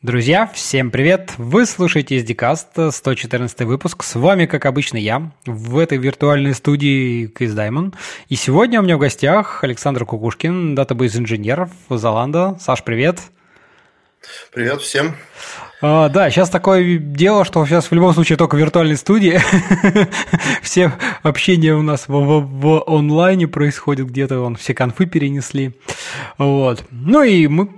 Друзья, всем привет! Вы слушаете SDCast, 114 выпуск. С вами, как обычно, я в этой виртуальной студии Кейс Diamond. И сегодня у меня в гостях Александр Кукушкин, датабейс-инженер Золанда. Саш, привет! Привет всем! А, да, сейчас такое дело, что сейчас в любом случае только в виртуальной студии. все общения у нас в, в, в онлайне происходит где-то, вон, все конфы перенесли. Вот. Ну и мы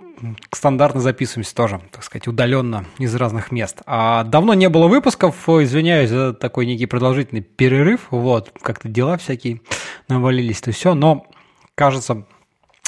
стандартно записываемся тоже, так сказать, удаленно из разных мест. А давно не было выпусков, извиняюсь за такой некий продолжительный перерыв, вот, как-то дела всякие навалились, то все, но, кажется,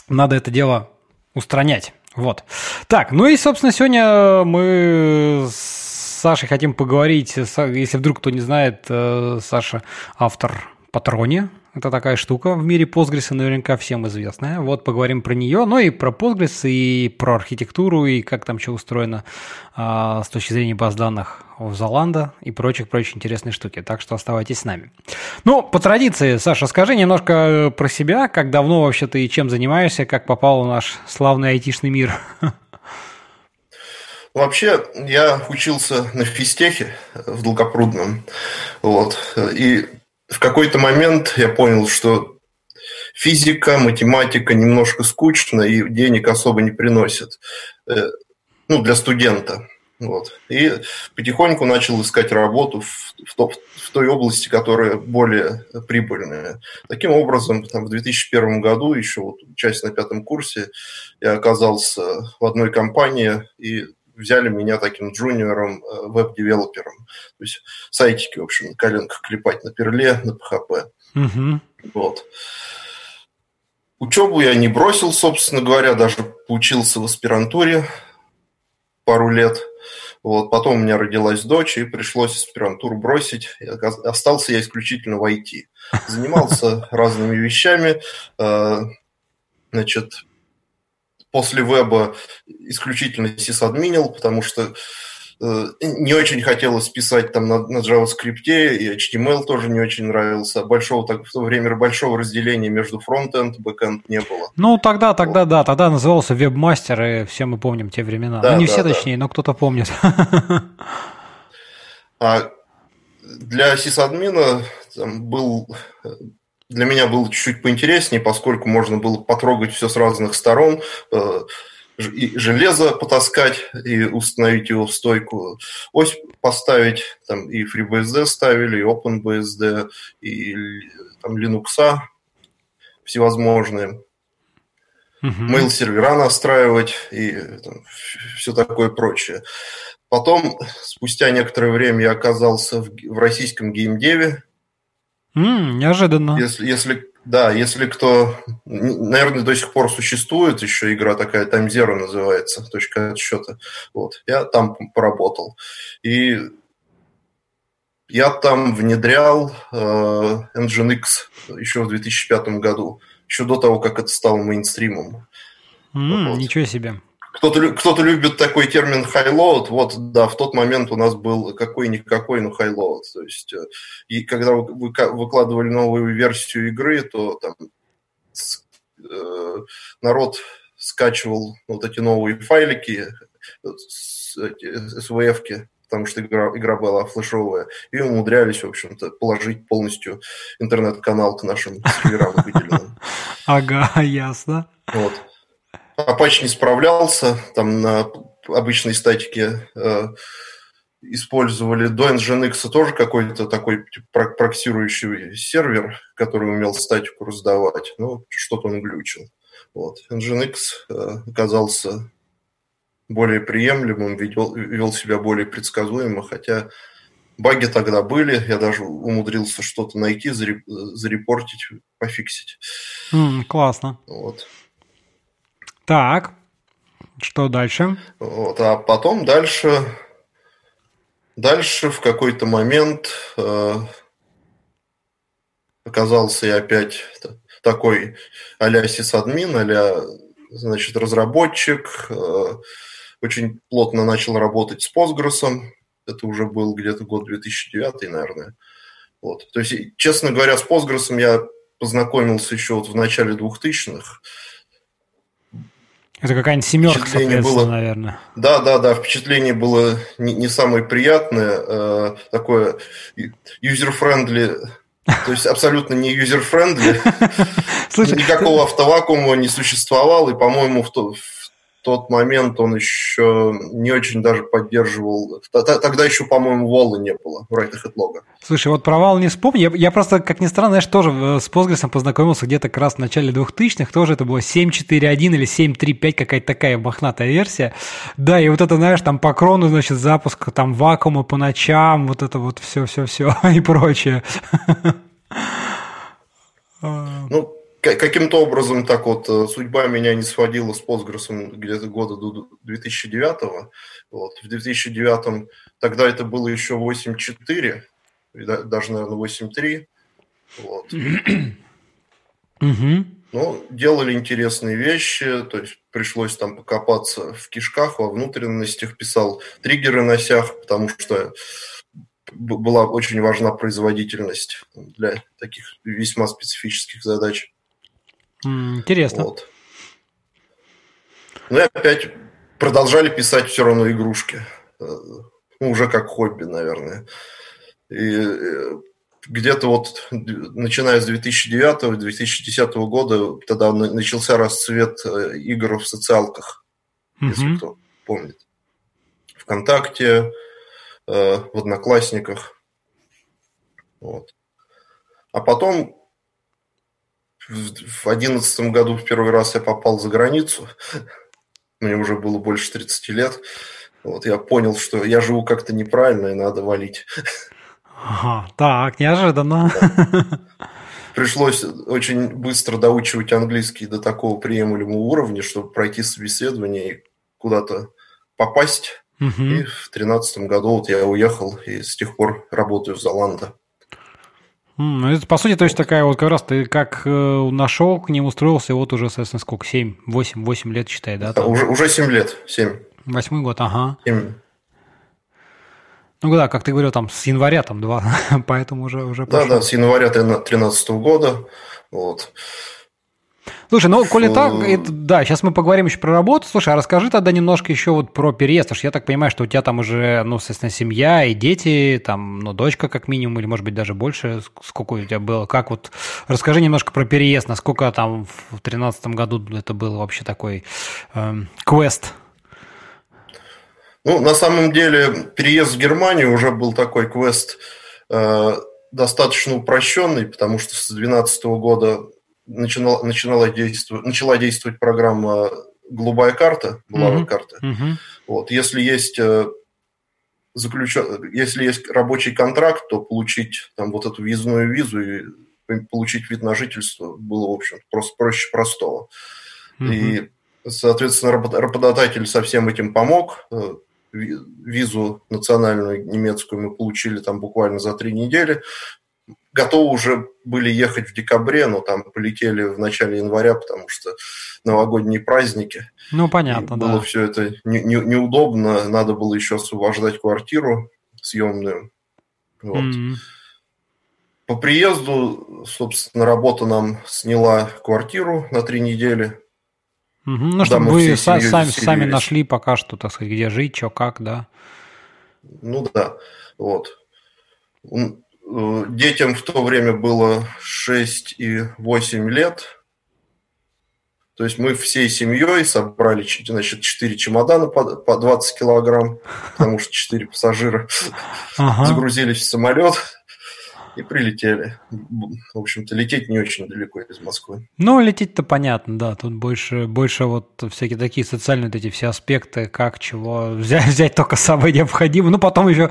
надо это дело устранять, вот. Так, ну и, собственно, сегодня мы с Сашей хотим поговорить, если вдруг кто не знает, э, Саша автор Патроне, это такая штука в мире Postgres, наверняка всем известная. Вот поговорим про нее, ну и про Postgres, и про архитектуру, и как там что устроено а, с точки зрения баз данных в Золанда и прочих-прочих интересные штуки. Так что оставайтесь с нами. Ну, по традиции, Саша, скажи немножко про себя, как давно вообще ты и чем занимаешься, как попал в наш славный айтишный мир. Вообще, я учился на физтехе в Долгопрудном. Вот. И в какой-то момент я понял, что физика, математика немножко скучно и денег особо не приносит. Э, ну, для студента. Вот. И потихоньку начал искать работу в, в, топ, в той области, которая более прибыльная. Таким образом, там, в 2001 году, еще вот часть на пятом курсе, я оказался в одной компании и взяли меня таким джуниором, э, веб-девелопером. То есть сайтики, в общем, на коленках клепать на перле, на PHP. Угу. Вот. Учебу я не бросил, собственно говоря, даже поучился в аспирантуре пару лет. Вот. Потом у меня родилась дочь, и пришлось аспирантуру бросить. Остался я исключительно в IT. Занимался разными вещами. Э, значит, после веба исключительно сисадминил, потому что э, не очень хотелось писать там на, на JavaScript, и HTML тоже не очень нравился. Большого, так, в то время большого разделения между фронтенд и бэкенд не было. Ну, тогда, тогда, вот. да, тогда назывался вебмастер, и все мы помним те времена. Да, ну, не да, все, да. точнее, но кто-то помнит. А для сисадмина там был для меня было чуть-чуть поинтереснее, поскольку можно было потрогать все с разных сторон, э, и железо потаскать, и установить его в стойку, ось поставить, там и FreeBSD ставили, и OpenBSD, и там Linux всевозможные. Uh-huh. Mail-сервера настраивать и там, все такое прочее. Потом, спустя некоторое время, я оказался в, в российском геймдеве, Mm, неожиданно. Если, если, да, если кто, наверное, до сих пор существует еще игра такая, Time Zero называется, точка отсчета. Вот, я там поработал. И я там внедрял э, Nginx еще в 2005 году, еще до того, как это стало мейнстримом. Mm, вот. Ничего себе. Кто-то, кто-то любит такой термин high-load. Вот, да, в тот момент у нас был какой-никакой, но high-load. То есть, э, и когда вы выкладывали новую версию игры, то там э, народ скачивал вот эти новые файлики, SVF-ки, потому что игра, игра была флешовая, и умудрялись, в общем-то, положить полностью интернет-канал к нашим серверам выделенным. Ага, ясно. Вот. Apache не справлялся, там на обычной статике э, использовали до Nginx тоже какой-то такой типа, проксирующий сервер, который умел статику раздавать, но что-то он глючил. Вот. Nginx э, оказался более приемлемым, вел, вел себя более предсказуемо, хотя баги тогда были, я даже умудрился что-то найти, зарепортить, пофиксить. Mm, классно. Вот. Так, что дальше? Вот, а потом дальше, дальше в какой-то момент э, оказался я опять такой а-ля сисадмин, а значит, разработчик, э, очень плотно начал работать с Postgres, это уже был где-то год 2009, наверное. Вот. То есть, честно говоря, с Postgres я познакомился еще вот в начале 2000-х, Это какая-нибудь семерка, соответственно, было, наверное. Да, да, да, впечатление было не, не самое приятное, э, такое user-friendly, то есть абсолютно не user-friendly. Никакого автовакуума не существовало, и, по-моему, в, то, в тот момент он еще не очень даже поддерживал. Тогда еще, по-моему, Волы не было, Right Ahead Log. Слушай, вот провал не вспомню. Я, я просто, как ни странно, знаешь, тоже э, с Postgres познакомился где-то как раз в начале 2000-х. Тоже это было 7.4.1 или 7.3.5, какая-то такая мохнатая версия. Да, и вот это, знаешь, там по крону, значит, запуск там вакуума по ночам, вот это вот все-все-все и прочее. Ну, каким-то образом так вот э, судьба меня не сводила с Постгрессом где-то года до 2009. Вот. В 2009 тогда это было еще 8.4, даже, наверное, 8.3. Вот. Ну, делали интересные вещи, то есть пришлось там покопаться в кишках, во внутренностях, писал триггеры на сях, потому что была очень важна производительность для таких весьма специфических задач. Интересно. Вот. Ну и опять продолжали писать все равно игрушки. Э, ну, уже как хобби, наверное. И э, где-то вот, начиная с 2009-2010 года, тогда начался расцвет э, игр в социалках, mm-hmm. если кто помнит. Вконтакте, в Одноклассниках. Вот. А потом в одиннадцатом году в первый раз я попал за границу. Мне уже было больше 30 лет. Вот я понял, что я живу как-то неправильно и надо валить. Ага, так, неожиданно. Пришлось очень быстро доучивать английский до такого приемлемого уровня, чтобы пройти собеседование и куда-то попасть. Угу. И в тринадцатом году вот я уехал и с тех пор работаю в Золандо. Ну, это, по сути, то есть такая вот как раз ты как э, нашел, к ним устроился, вот уже, соответственно, сколько, 7, 8, 8 лет, считай, да? Там? Уже, уже 7 лет, 7. Восьмой год, ага. 7. Ну да, как ты говорил, там с января там два, поэтому уже уже. Да, да, с января 2013 года, вот. Слушай, ну, коли так, это, да, сейчас мы поговорим еще про работу. Слушай, а расскажи тогда немножко еще вот про переезд, потому что я так понимаю, что у тебя там уже, ну, соответственно, семья и дети, там, ну, дочка как минимум, или, может быть, даже больше, сколько у тебя было, как вот, расскажи немножко про переезд, насколько там в 2013 году это был вообще такой э, квест? Ну, на самом деле, переезд в Германию уже был такой квест э, достаточно упрощенный, потому что с 2012 года начинала, начинала, действовать, начала действовать программа «Голубая карта», «Голубая mm-hmm. карта». Mm-hmm. Вот, если есть э, заключен, если есть рабочий контракт, то получить там вот эту визную визу и получить вид на жительство было, в общем, просто проще простого. Mm-hmm. И, соответственно, работодатель со всем этим помог. Э, визу национальную немецкую мы получили там буквально за три недели готовы уже были ехать в декабре, но там полетели в начале января, потому что новогодние праздники. Ну, понятно, и было да. все это не, не, неудобно, надо было еще освобождать квартиру съемную. Вот. Mm-hmm. По приезду, собственно, работа нам сняла квартиру на три недели. Угу. Ну, чтобы вы сами, сами нашли пока что, так сказать, где жить, что, как, да? Ну да, вот. Э, детям в то время было 6 и 8 лет. То есть мы всей семьей собрали значит, 4 чемодана по, по 20 килограмм, потому что 4 пассажира ага. загрузились в самолет и прилетели. В общем-то, лететь не очень далеко из Москвы. Ну, лететь-то понятно, да. Тут больше, больше вот всякие такие социальные вот эти все аспекты, как, чего. Взять, взять только самое необходимое. Ну, потом еще,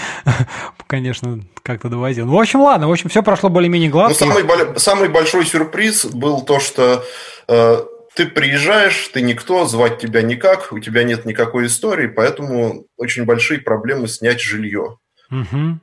конечно, как-то довозил. Ну, в общем, ладно. В общем, все прошло более-менее гладко. Ну, самый, самый большой сюрприз был то, что э, ты приезжаешь, ты никто, звать тебя никак, у тебя нет никакой истории, поэтому очень большие проблемы снять жилье. Угу.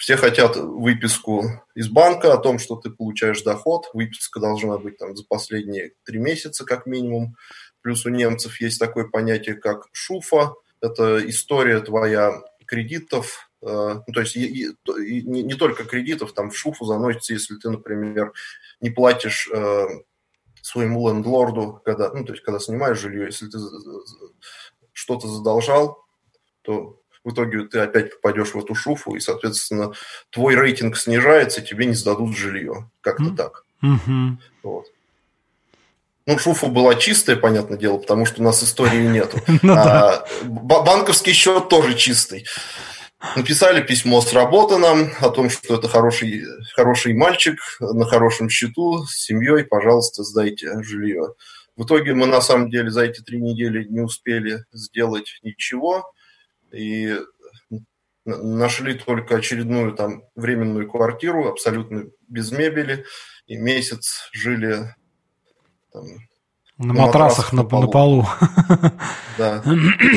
Все хотят выписку из банка о том, что ты получаешь доход. Выписка должна быть там за последние три месяца как минимум. Плюс у немцев есть такое понятие, как шуфа. Это история твоя кредитов, э, ну, то есть и, и, не, не только кредитов, там в шуфу заносится, если ты, например, не платишь э, своему лендлорду, когда, ну, то есть, когда снимаешь жилье, если ты что-то задолжал, то в итоге ты опять попадешь в эту шуфу, и, соответственно, твой рейтинг снижается, тебе не сдадут жилье. Как-то mm-hmm. так. Mm-hmm. Вот. Ну, шуфа была чистая, понятное дело, потому что у нас истории нету. Ну а банковский счет тоже чистый. Написали письмо с работы нам о том, что это хороший, хороший мальчик на хорошем счету с семьей, пожалуйста, сдайте жилье. В итоге мы на самом деле за эти три недели не успели сделать ничего и нашли только очередную там временную квартиру, абсолютно без мебели, и месяц жили там, на, на матрасах, на, на полу. На полу. Да.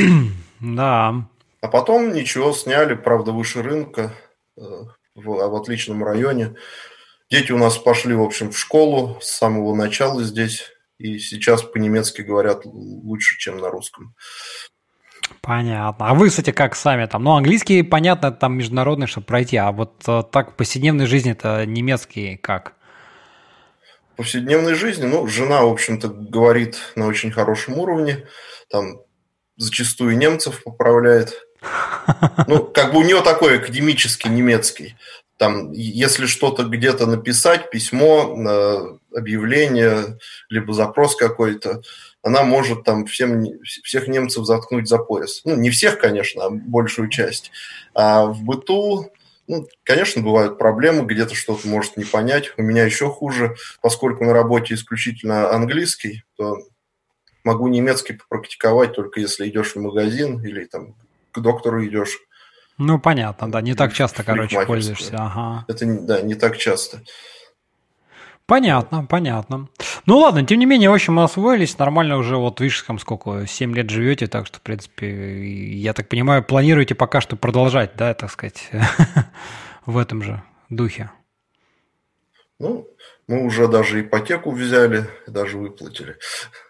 да. А потом ничего, сняли, правда, выше рынка, э, в, в отличном районе. Дети у нас пошли, в общем, в школу с самого начала здесь, и сейчас по-немецки говорят лучше, чем на русском. Понятно. А вы, кстати, как сами там? Ну, английский, понятно, там международный, чтобы пройти, а вот э, так в повседневной жизни это немецкий как? В повседневной жизни, ну, жена, в общем-то, говорит на очень хорошем уровне, там зачастую немцев поправляет, ну, как бы у нее такой академический немецкий. Там, если что-то где-то написать, письмо, э, объявление, либо запрос какой-то, она может там всем, всех немцев заткнуть за пояс. Ну, не всех, конечно, а большую часть. А в быту, ну, конечно, бывают проблемы, где-то что-то может не понять. У меня еще хуже, поскольку на работе исключительно английский, то могу немецкий попрактиковать только если идешь в магазин или там к доктору идешь. Ну, понятно, да, не так часто, короче, пользуешься. Ага. Это, да, не так часто. Понятно, понятно. Ну ладно, тем не менее, в общем, мы освоились, нормально уже, вот видишь, там сколько, 7 лет живете, так что, в принципе, я так понимаю, планируете пока что продолжать, да, так сказать, в этом же духе. Ну, мы уже даже ипотеку взяли, даже выплатили.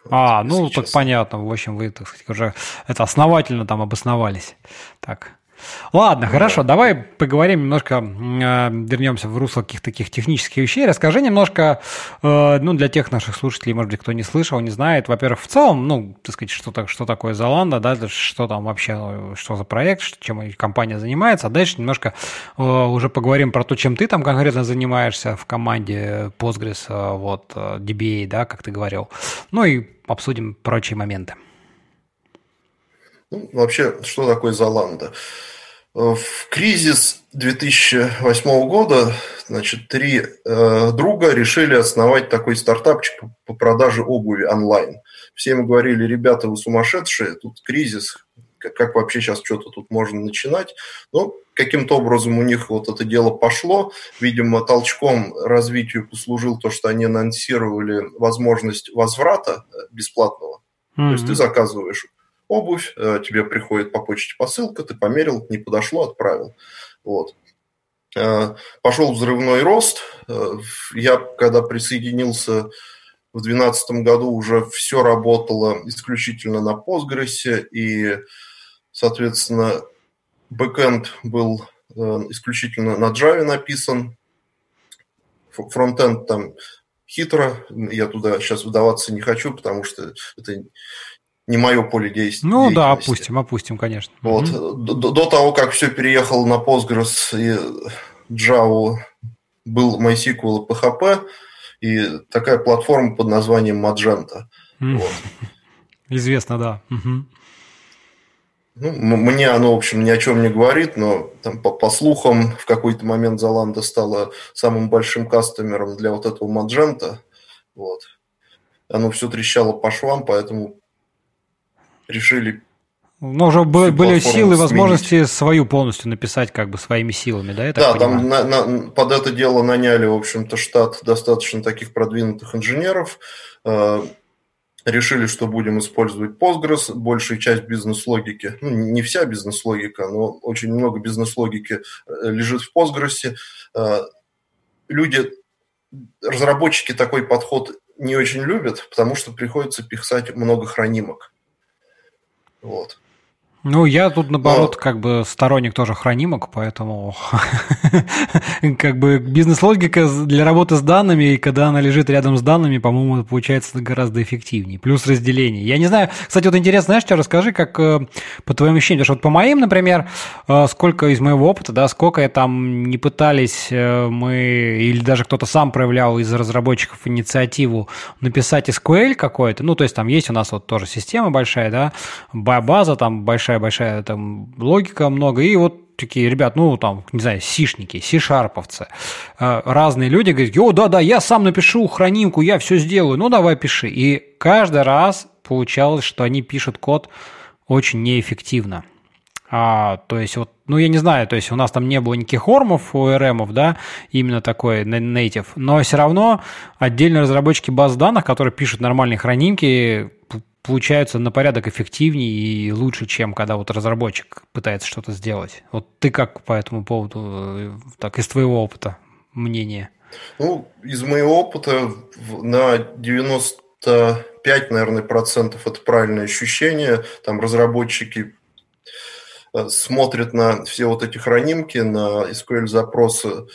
А, ну, так понятно. В общем, вы, так сказать, уже это основательно там обосновались. Так. Ладно, хорошо, давай поговорим немножко, э, вернемся в русло каких-то таких технических вещей. Расскажи немножко, э, ну, для тех наших слушателей, может быть, кто не слышал, не знает, во-первых, в целом, ну, так сказать, что, так, что такое Золанда, да, что там вообще, что за проект, чем компания занимается, а дальше немножко э, уже поговорим про то, чем ты там конкретно занимаешься в команде Postgres, вот, DBA, да, как ты говорил, ну и обсудим прочие моменты. Ну, вообще, что такое Золанда? В кризис 2008 года значит, три э, друга решили основать такой стартапчик по, по продаже обуви онлайн. Все им говорили, ребята, вы сумасшедшие, тут кризис, как, как вообще сейчас что-то тут можно начинать? Ну, каким-то образом у них вот это дело пошло. Видимо, толчком развитию послужил то, что они анонсировали возможность возврата э, бесплатного. Mm-hmm. То есть ты заказываешь обувь, э, тебе приходит по почте посылка, ты померил, не подошло, отправил. Вот. Э, пошел взрывной рост. Э, я, когда присоединился в 2012 году, уже все работало исключительно на Postgres, и, соответственно, бэкэнд был исключительно на Java написан, фронтенд там хитро, я туда сейчас вдаваться не хочу, потому что это не мое поле действия. Ну да, опустим, опустим, конечно. Вот. До, до того, как все переехало на Postgres и Java, был MySQL и PHP, и такая платформа под названием Magenta. Mm-hmm. Вот. Известно, да. Ну, мне оно, в общем, ни о чем не говорит, но там, по, по слухам в какой-то момент Zalando стала самым большим кастомером для вот этого Magenta. Вот. Оно все трещало по швам, поэтому решили но уже были, были силы и возможности свою полностью написать как бы своими силами, да? Я да, там на, на, под это дело наняли, в общем-то, штат достаточно таких продвинутых инженеров. Э, решили, что будем использовать Postgres. Большая часть бизнес-логики, ну, не вся бизнес-логика, но очень много бизнес-логики э, лежит в Postgres. Э, люди, разработчики такой подход не очень любят, потому что приходится писать много хранимок. Вот. Ну, я тут, наоборот, Но... как бы сторонник тоже хранимок, поэтому как бы бизнес-логика для работы с данными, и когда она лежит рядом с данными, по-моему, получается гораздо эффективнее. Плюс разделение. Я не знаю, кстати, вот интересно, знаешь, что расскажи, как э, по твоим ощущениям, потому что вот по моим, например, э, сколько из моего опыта, да, сколько я там не пытались э, мы, или даже кто-то сам проявлял из разработчиков инициативу написать SQL какой-то, ну, то есть там есть у нас вот тоже система большая, да, база там большая, большая-большая там логика много, и вот такие ребят, ну, там, не знаю, сишники, сишарповцы, э, разные люди говорят, о, да-да, я сам напишу хранимку, я все сделаю, ну, давай пиши. И каждый раз получалось, что они пишут код очень неэффективно. А, то есть вот, ну я не знаю, то есть у нас там не было никаких ормов, ORM, да, именно такой native, но все равно отдельные разработчики баз данных, которые пишут нормальные хранимки, получаются на порядок эффективнее и лучше, чем когда вот разработчик пытается что-то сделать. Вот ты как по этому поводу, э, так из твоего опыта мнение? Ну, из моего опыта на 95, наверное, процентов это правильное ощущение. Там разработчики э, смотрят на все вот эти хранимки, на SQL-запросы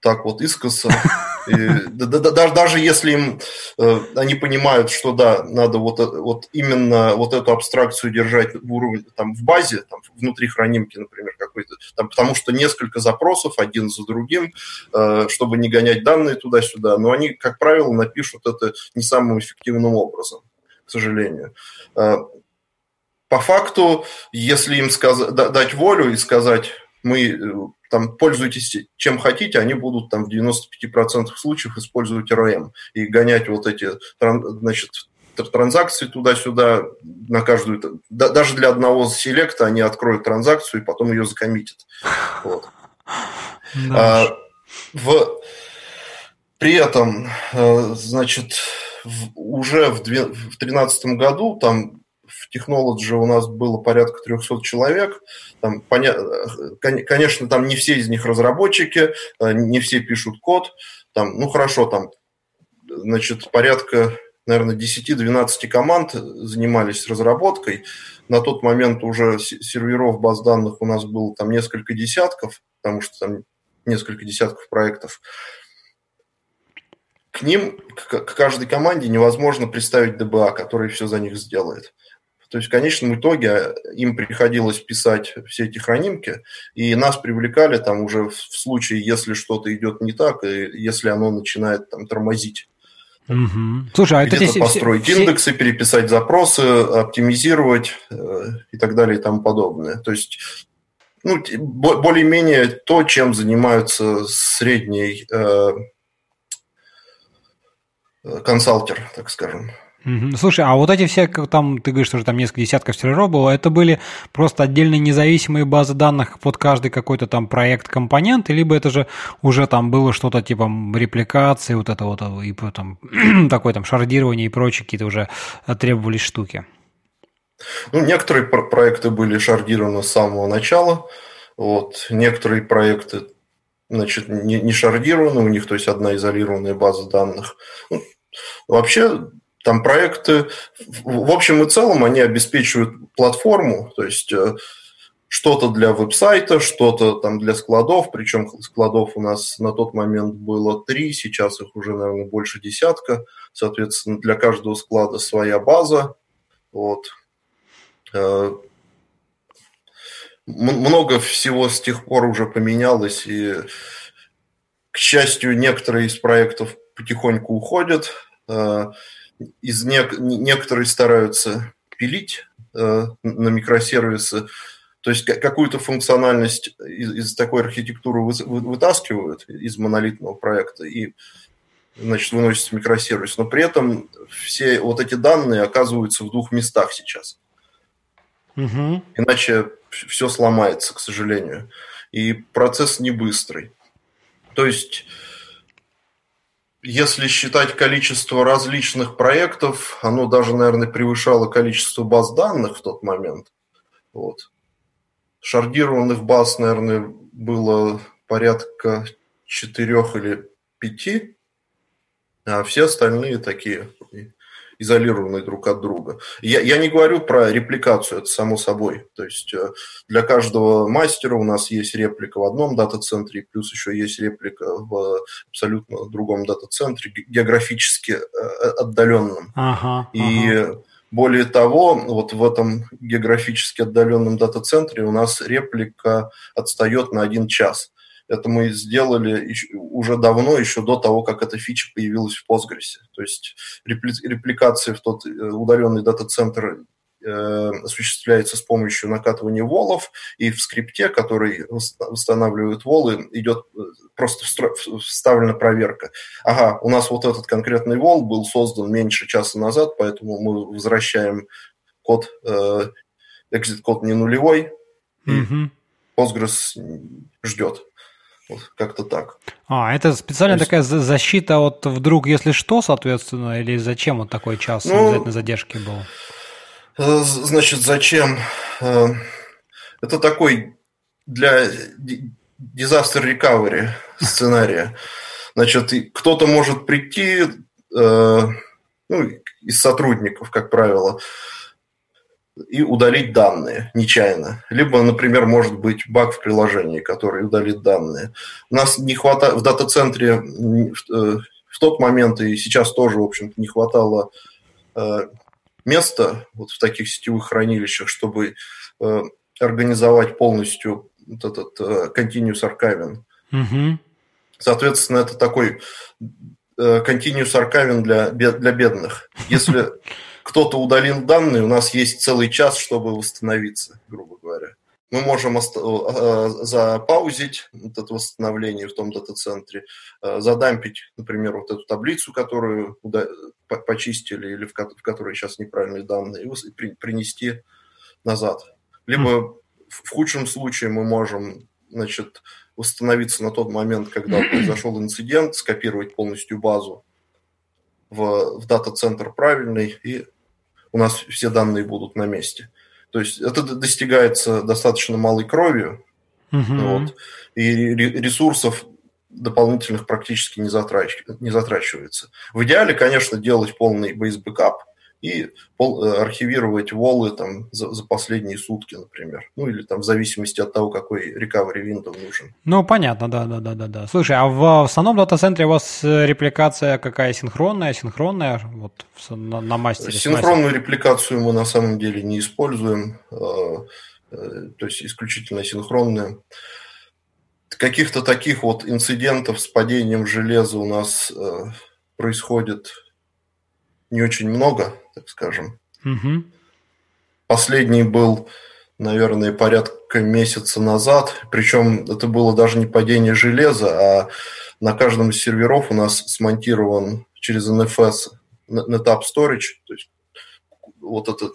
так вот искоса. И, да, да, да, даже если им э, они понимают, что да, надо вот, э, вот именно вот эту абстракцию держать в уровне там в базе, там, внутри хранимки, например, какой-то, там, потому что несколько запросов один за другим, э, чтобы не гонять данные туда-сюда, но они, как правило, напишут это не самым эффективным образом, к сожалению. По факту, если им сказать, дать волю и сказать, мы э, там пользуйтесь чем хотите, они будут там в 95% случаев использовать РМ и гонять вот эти, значит, транзакции туда-сюда на каждую... даже для одного селекта они откроют транзакцию и потом ее закоммитят. Вот. Да. А, в, при этом, э, значит, в, уже в 2013 году там в Technology у нас было порядка 300 человек. Там, поня... Конечно, там не все из них разработчики, э, не все пишут код. Там, ну, хорошо, там, значит, порядка, наверное, 10-12 команд занимались разработкой. На тот момент уже серверов баз данных у нас было там несколько десятков, потому что там несколько десятков проектов. К ним, к каждой команде невозможно представить ДБА, который все за них сделает. То есть в конечном итоге э, им приходилось писать все эти хранимки, и нас привлекали там уже в случае, если что-то идет не так, и если оно начинает там тормозить. Угу. Слушай, а Где-то это построить все... индексы, переписать запросы, оптимизировать э, и так далее и тому подобное. То есть ну, более-менее то, чем занимаются средний э, э консалтер, так скажем. Слушай, а вот эти все, там, ты говоришь, что там несколько десятков серверов было, это были просто отдельные независимые базы данных под каждый какой-то там проект компонент, либо это же уже там было что-то типа репликации, вот это вот, и там, такое там шардирование и прочие какие-то уже требовались штуки? Ну, некоторые про- проекты были шардированы с самого начала, вот, некоторые проекты значит, не, не шардированы, у них, то есть, одна изолированная база данных. Ну, вообще, там проекты, в общем и целом, они обеспечивают платформу, то есть э, что-то для веб-сайта, что-то там для складов, причем складов у нас на тот момент было три, сейчас их уже, наверное, больше десятка. Соответственно, для каждого склада своя база. Вот. Э, много всего с тех пор уже поменялось, и, к счастью, некоторые из проектов потихоньку уходят. Из не, некоторые стараются пилить э, на микросервисы, то есть какую-то функциональность из, из такой архитектуры вы, вы, вытаскивают из монолитного проекта и значит, выносят в микросервис, но при этом все вот эти данные оказываются в двух местах сейчас. Угу. Иначе все сломается, к сожалению. И процесс не быстрый. То есть если считать количество различных проектов, оно даже, наверное, превышало количество баз данных в тот момент. Вот. Шардированных баз, наверное, было порядка четырех или пяти, а все остальные такие изолированы друг от друга. Я, я не говорю про репликацию, это само собой. То есть э, для каждого мастера у нас есть реплика в одном дата-центре, плюс еще есть реплика в абсолютно другом дата-центре, географически э, отдаленном. Ага, И ага. более того, вот в этом географически отдаленном дата-центре у нас реплика отстает на один час. Это мы сделали уже давно, еще до того, как эта фича появилась в Postgres. То есть репликация в тот э, удаленный дата-центр э, осуществляется с помощью накатывания волов, и в скрипте, который восстанавливает волы, идет э, просто вставлена проверка. Ага, у нас вот этот конкретный вол был создан меньше часа назад, поэтому мы возвращаем код, exit-код не нулевой, и Postgres ждет. Вот как-то так. А, это специальная есть... такая защита от вдруг, если что, соответственно, или зачем вот такой час ну, обязательно задержки был? Э, значит, зачем? Э, это такой для disaster recovery сценария. Значит, кто-то может прийти, э, ну, из сотрудников, как правило, и удалить данные нечаянно. Либо, например, может быть баг в приложении, который удалит данные. У нас не хватает в дата-центре э, в тот момент и сейчас тоже, в общем не хватало э, места вот в таких сетевых хранилищах, чтобы э, организовать полностью вот этот continuous archiving. Угу. Соответственно, это такой continuous archiving для, для бедных. Если кто-то удалил данные, у нас есть целый час, чтобы восстановиться, грубо говоря. Мы можем э, запаузить вот это восстановление в том дата-центре, э, задампить, например, вот эту таблицу, которую почистили или в которой сейчас неправильные данные, и принести назад. Либо в худшем случае мы можем значит, восстановиться на тот момент, когда произошел инцидент, скопировать полностью базу в, в дата-центр правильный и у нас все данные будут на месте. То есть это достигается достаточно малой кровью, угу. вот, и ресурсов дополнительных практически не, затрач, не затрачивается. В идеале, конечно, делать полный backup – и пол, э, архивировать волы там за, за последние сутки, например. Ну или там в зависимости от того, какой recovery window нужен. Ну, понятно, да, да, да, да, да. Слушай, а в, основном дата-центре у вас э, репликация какая синхронная, синхронная, вот на, на мастере? Синхронную репликацию мы на самом деле не используем, э, то есть исключительно синхронная. Каких-то таких вот инцидентов с падением железа у нас происходит не очень много, так скажем. Угу. Последний был, наверное, порядка месяца назад. Причем это было даже не падение железа, а на каждом из серверов у нас смонтирован через NFS NetApp Storage, то есть вот эта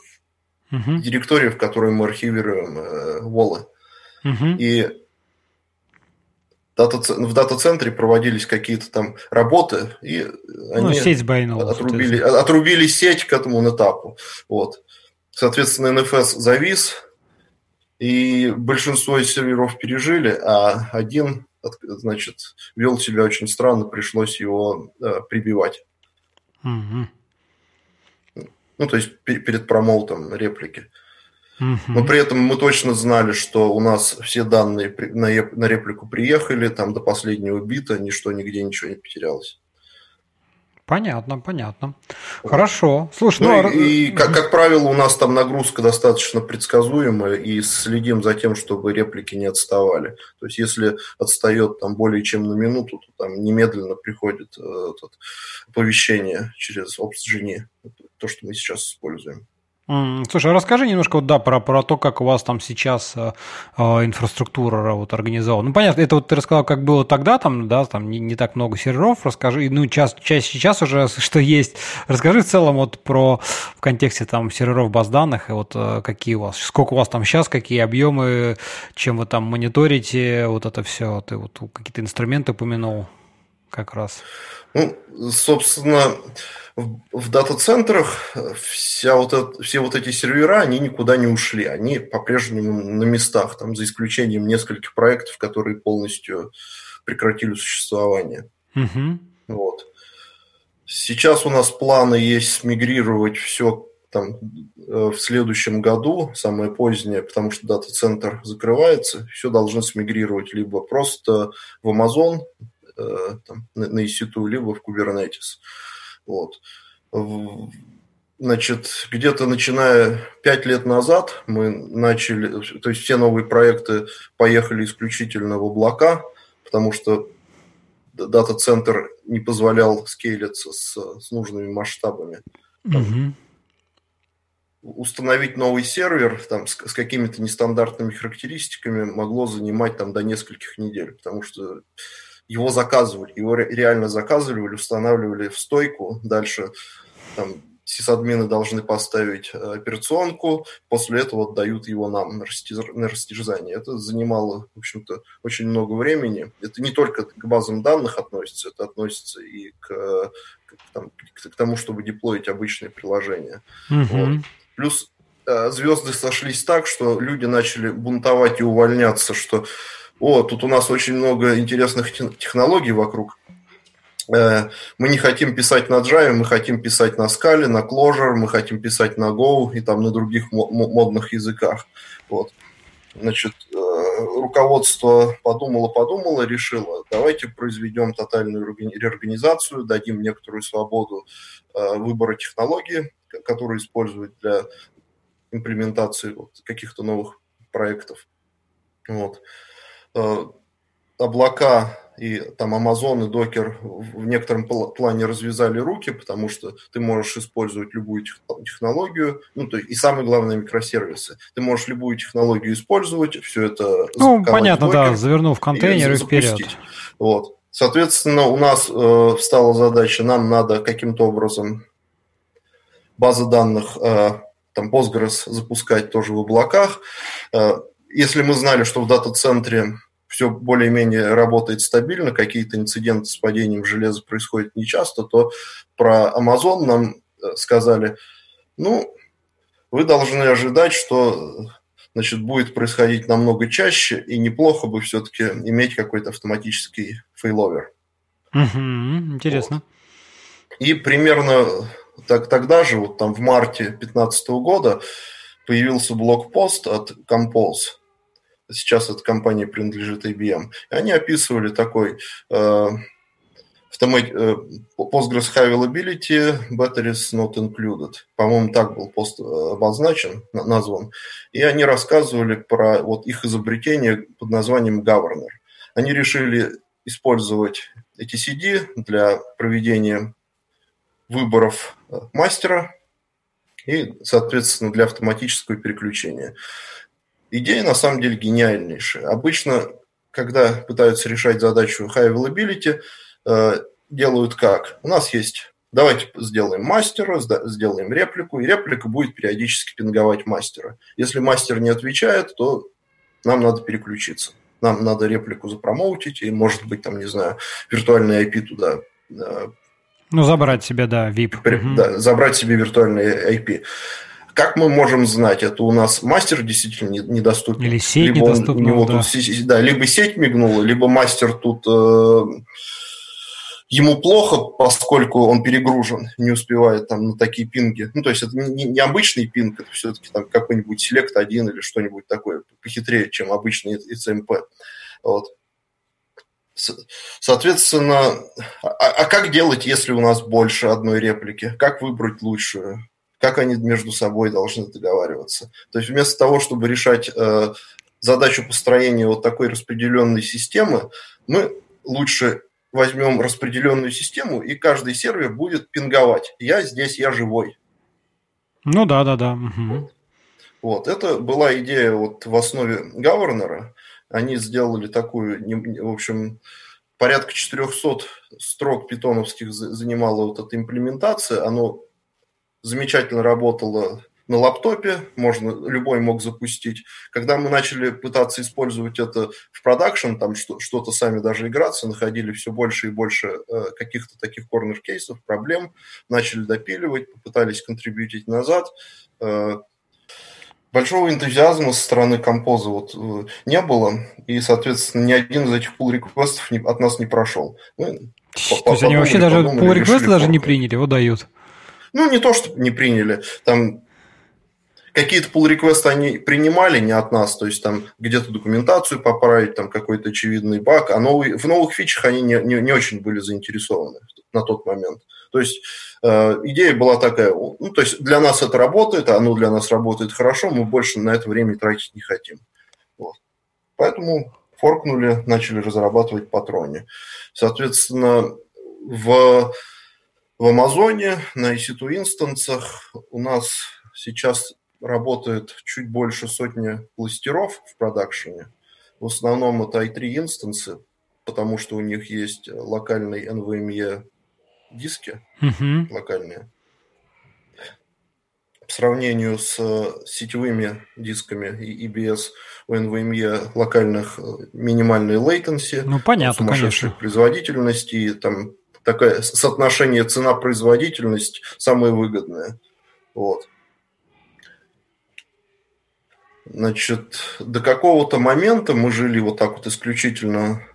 uh директория, в которой мы архивируем э, волы. uh И в дата-центре проводились какие-то там работы, и они ну, сеть байнула, отрубили, отрубили сеть к этому этапу. Вот. Соответственно, NFS завис, и большинство из серверов пережили, а один, значит, вел себя очень странно, пришлось его э, прибивать. Угу. Ну, то есть перед промоутом реплики. Но при этом мы точно знали, что у нас все данные на реплику приехали, там до последнего бита ничто нигде ничего не потерялось. Понятно, понятно. Хорошо. Слушай, ну, ну и, и как, как правило, у нас там нагрузка достаточно предсказуемая, и следим за тем, чтобы реплики не отставали. То есть, если отстает там более чем на минуту, то там немедленно приходит э, этот, оповещение через OpsGenie, то, что мы сейчас используем. Слушай, а расскажи немножко вот, да, про, про то, как у вас там сейчас э, э, инфраструктура вот, организована. Ну, понятно, это вот ты рассказал, как было тогда, там, да, там не, не так много серверов, расскажи, ну, час, час, сейчас уже что есть. Расскажи в целом вот про, в контексте там серверов баз данных, и вот э, какие у вас, сколько у вас там сейчас, какие объемы, чем вы там мониторите, вот это все, ты вот какие-то инструменты упомянул как раз. Ну, собственно, в, в дата-центрах вся вот это, все вот эти сервера, они никуда не ушли. Они по-прежнему на местах, там, за исключением нескольких проектов, которые полностью прекратили существование. Угу. Вот. Сейчас у нас планы есть смигрировать все там э, в следующем году, самое позднее, потому что дата-центр закрывается, все должны смигрировать либо просто в Amazon, э, там, на EC2, либо в Kubernetes. Вот. Значит, где-то начиная пять лет назад мы начали, то есть все новые проекты поехали исключительно в облака, потому что дата-центр не позволял скейлиться с, с нужными масштабами. Угу. Установить новый сервер там, с, с какими-то нестандартными характеристиками могло занимать там, до нескольких недель, потому что его заказывали, его реально заказывали, устанавливали в стойку, дальше там, сисадмины должны поставить э, операционку, после этого отдают его нам на, растяжание. Это занимало, в общем-то, очень много времени. Это не только к базам данных относится, это относится и к, к, там, к тому, чтобы деплоить обычные приложения. Угу. Вот. Плюс э, звезды сошлись так, что люди начали бунтовать и увольняться, что о, тут у нас очень много интересных технологий вокруг, Э, мы не хотим писать на Java, мы хотим писать на Scala, на Clojure, мы хотим писать на Go и там на других модных языках. Вот. Значит, э, руководство подумало-подумало, решило, давайте произведем тотальную реорганизацию, дадим некоторую свободу э, выбора технологии, которую использовать для имплементации каких-то новых проектов. Вот. Облака и там Amazon и Docker в некотором плане развязали руки, потому что ты можешь использовать любую технологию, ну, то есть, и самое главное, микросервисы. Ты можешь любую технологию использовать, все это Ну, понятно, Docker, да, завернув контейнер и, и вперед. Вот. Соответственно, у нас э, встала задача, нам надо каким-то образом базы данных, э, там Postgres запускать тоже в облаках. Э, если мы знали, что в дата-центре все более-менее работает стабильно, какие-то инциденты с падением железа происходят нечасто, то про Amazon нам э, сказали, ну, вы должны ожидать, что значит, будет происходить намного чаще, и неплохо бы все-таки иметь какой-то автоматический failover. Угу, интересно. Вот. И примерно так, тогда же, вот там в марте 2015 года, появился blog post от Compose, сейчас эта компания принадлежит IBM. И они описывали такой э, э, Postgres High Availability, Batteries Not Included. По-моему, так был пост э, обозначен, назван. И они рассказывали про вот их изобретение под названием Governor. Они решили использовать эти CD для проведения выборов э, мастера и, соответственно, для автоматического переключения. Идея на самом деле гениальнейшая. Обычно, когда пытаются решать задачу high availability, э, делают как? У нас есть Давайте сделаем мастера, сделаем реплику, и реплика будет периодически пинговать мастера. Если мастер не отвечает, то нам надо переключиться. Нам надо реплику запромоутить, и, может быть, там, не знаю, виртуальный IP туда э, ну, забрать себе, да, VIP. Да, забрать себе виртуальный IP. Как мы можем знать, это у нас мастер действительно недоступен? Или сеть либо недоступна, у него да. Тут, да, либо сеть мигнула, либо мастер тут э, ему плохо, поскольку он перегружен, не успевает там на такие пинги. Ну, то есть это не, не обычный пинг, это все-таки там какой-нибудь селект один или что-нибудь такое похитрее, чем обычный ИЦМП. Вот. Соответственно, а, а как делать, если у нас больше одной реплики? Как выбрать лучшую? Как они между собой должны договариваться. То есть вместо того, чтобы решать э, задачу построения вот такой распределенной системы, мы лучше возьмем распределенную систему, и каждый сервер будет пинговать. Я здесь, я живой. Ну да, да, да. Угу. Вот. это была идея вот в основе Гавернера. Они сделали такую, в общем, порядка 400 строк питоновских занимала вот эта имплементация. Оно замечательно работала на лаптопе, можно, любой мог запустить. Когда мы начали пытаться использовать это в продакшн, там что, что-то сами даже играться, находили все больше и больше э, каких-то таких корнер-кейсов, проблем, начали допиливать, попытались контрибьютить назад. Э, большого энтузиазма со стороны композа вот э, не было, и, соответственно, ни один из этих pull реквестов от нас не прошел. Мы То есть они вообще даже request даже не приняли, его дают? Ну, не то, что не приняли. Там какие-то pull реквесты они принимали не от нас, то есть там где-то документацию поправить, там какой-то очевидный баг, а новый, в новых фичах они не, не, не очень были заинтересованы на тот момент. То есть э, идея была такая, ну, то есть для нас это работает, а оно для нас работает хорошо, мы больше на это время тратить не хотим. Вот. Поэтому форкнули, начали разрабатывать патроне. Соответственно, в, в Амазоне на EC2 инстансах у нас сейчас работает чуть больше сотни кластеров в продакшене. В основном это i3 инстансы, потому что у них есть локальный NVMe диски угу. локальные. По сравнению с сетевыми дисками и EBS у NVMe локальных минимальной latency, ну, понятно, конечно. производительности, там такое соотношение цена-производительность самое выгодное. Вот. Значит, до какого-то момента мы жили вот так вот исключительно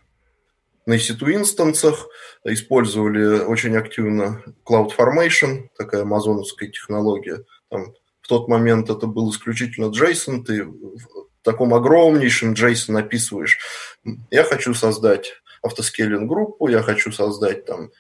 на EC2 инстансах, использовали очень активно CloudFormation, такая амазоновская технология. Там, в тот момент это был исключительно JSON, ты в таком огромнейшем JSON описываешь. Я хочу создать автоскейлинг группу, я хочу создать там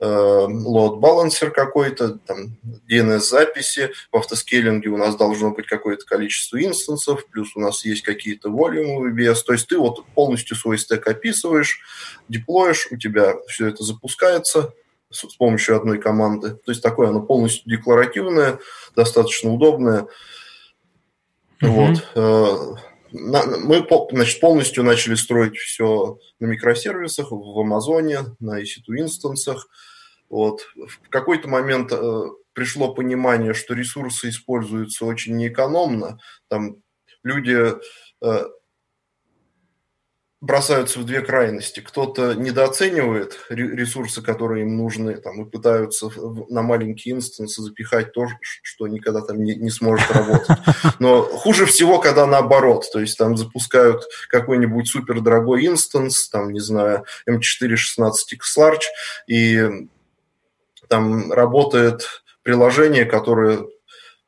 load балансер какой-то, там, DNS-записи, в автоскейлинге у нас должно быть какое-то количество инстансов, плюс у нас есть какие-то волюмы в EBS, то есть ты вот полностью свой стек описываешь, деплоишь, у тебя все это запускается с, с помощью одной команды, то есть такое оно полностью декларативное, достаточно удобное. Mm-hmm. Вот. Мы значит, полностью начали строить все на микросервисах, в Амазоне, на EC2 инстансах. Вот. В какой-то момент э, пришло понимание, что ресурсы используются очень неэкономно. Там люди э, бросаются в две крайности. Кто-то недооценивает ресурсы, которые им нужны, там, и пытаются на маленькие инстансы запихать то, что никогда там не, не сможет работать. Но хуже всего, когда наоборот, то есть там запускают какой-нибудь супердорогой инстанс, там, не знаю, M416X Large, и там работает приложение, которое,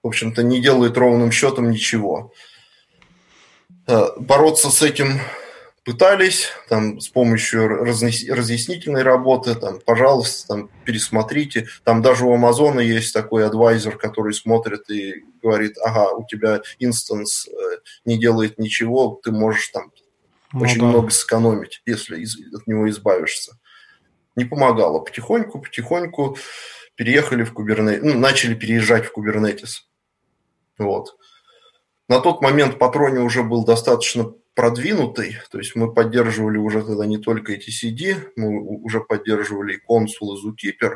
в общем-то, не делает ровным счетом ничего. Э, бороться с этим пытались, там, с помощью разъяснительной работы, там, пожалуйста, там, пересмотрите. Там даже у Амазона есть такой адвайзер, который смотрит и говорит, ага, у тебя инстанс э, не делает ничего, ты можешь там ну, очень да. много сэкономить, если из, от него избавишься. Не помогало. Потихоньку, потихоньку переехали в Kubernetes, ну, начали переезжать в Kubernetes. Вот. На тот момент Патроне уже был достаточно продвинутый, то есть мы поддерживали уже тогда не только эти CD, мы уже поддерживали и консул, и Zookeeper,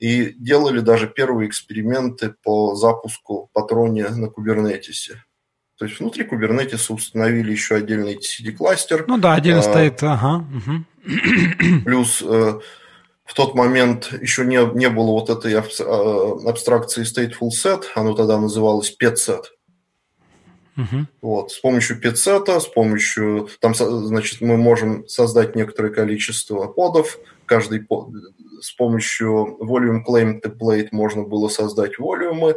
и делали даже первые эксперименты по запуску патроне на Кубернетисе. То есть внутри Kubernetes установили еще отдельный CD-кластер. Ну да, отдельно а, стоит, ага. Угу. Плюс э, в тот момент еще не, не было вот этой а, абстракции stateful set, оно тогда называлось PET-set. Угу. Вот, с помощью пиццета, с помощью, там, значит, мы можем создать некоторое количество подов, каждый под, с помощью volume claim template можно было создать волюмы,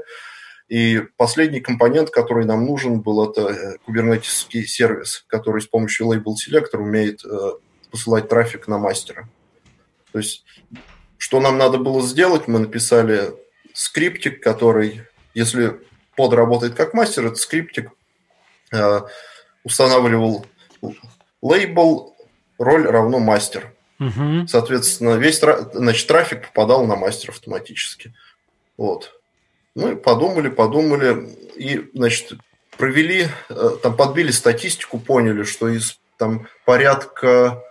и последний компонент, который нам нужен, был это кубернетический э, сервис, который с помощью label selector умеет э, посылать трафик на мастера. То есть, что нам надо было сделать, мы написали скриптик, который, если под работает как мастер, этот скриптик устанавливал лейбл роль равно мастер. Угу. Соответственно, весь значит, трафик попадал на мастер автоматически. Вот. Ну и подумали, подумали, и, значит, провели, э, там подбили статистику, поняли, что из там порядка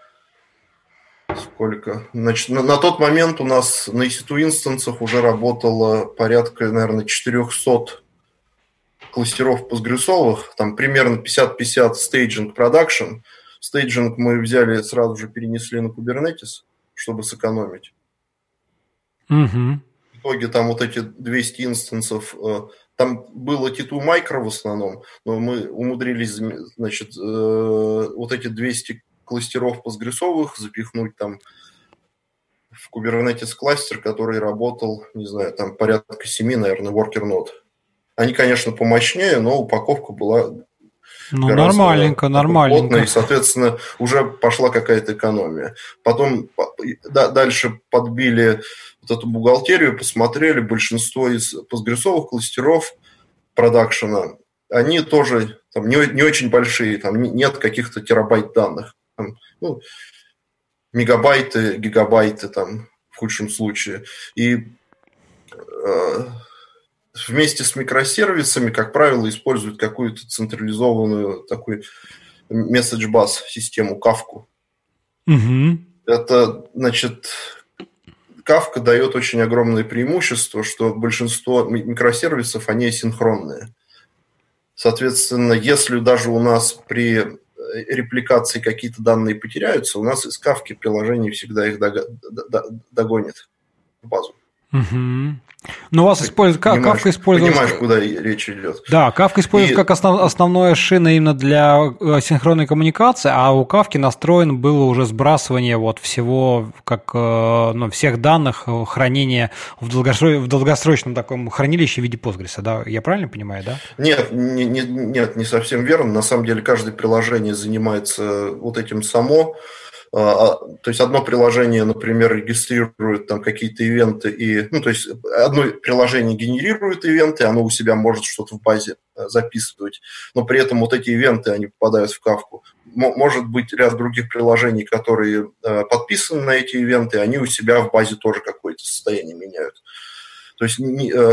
сколько? Значит, на, на тот момент у нас на EC2 инстансах уже работало порядка, наверное, 400 кластеров постгресовых, там примерно 50-50 staging production. Staging мы взяли, сразу же перенесли на Kubernetes, чтобы сэкономить. Угу. В итоге там вот эти 200 инстансов, э, там было T2 Micro в основном, но мы умудрились, значит, э, вот эти 200 кластеров постгрюсовых запихнуть там в Kubernetes кластер, который работал, не знаю, там порядка семи, наверное, worker нод. Они, конечно, помощнее, но упаковка была ну, нормальненько, нормальненько. Плотно, и, соответственно, уже пошла какая-то экономия. Потом да, дальше подбили вот эту бухгалтерию, посмотрели, большинство из постгрессовых кластеров продакшена, они тоже там, не, не очень большие, там нет каких-то терабайт данных. Там, ну, мегабайты, гигабайты там в худшем случае. И э, вместе с микросервисами, как правило, используют какую-то централизованную такую bus систему Кавку. Угу. Это, значит, Кавка дает очень огромное преимущество, что большинство микросервисов, они асинхронные. Соответственно, если даже у нас при э, репликации какие-то данные потеряются, у нас из Кавки приложение всегда их догонит в базу. Угу. Но у вас используют, понимаешь, Kafka используется... Понимаешь, куда речь идет. Да, Kafka используется и... как основ, основное шина именно для э, синхронной коммуникации, а у Kafka настроен было уже сбрасывание вот всего, как, э, ну, всех данных, э, хранения в, долгосро... в долгосрочном таком хранилище в виде Postgres, да? Я правильно понимаю, да? Нет, не, не, нет, не совсем верно. На самом деле каждое приложение занимается вот этим само. А, а, то есть одно приложение, например, регистрирует там какие-то ивенты, и, ну, то есть одно приложение генерирует ивенты, оно у себя может что-то в базе э, записывать, но при этом вот эти ивенты, они попадают в кавку. Может быть ряд других приложений, которые э, подписаны на эти ивенты, они у себя в базе тоже какое-то состояние меняют. То есть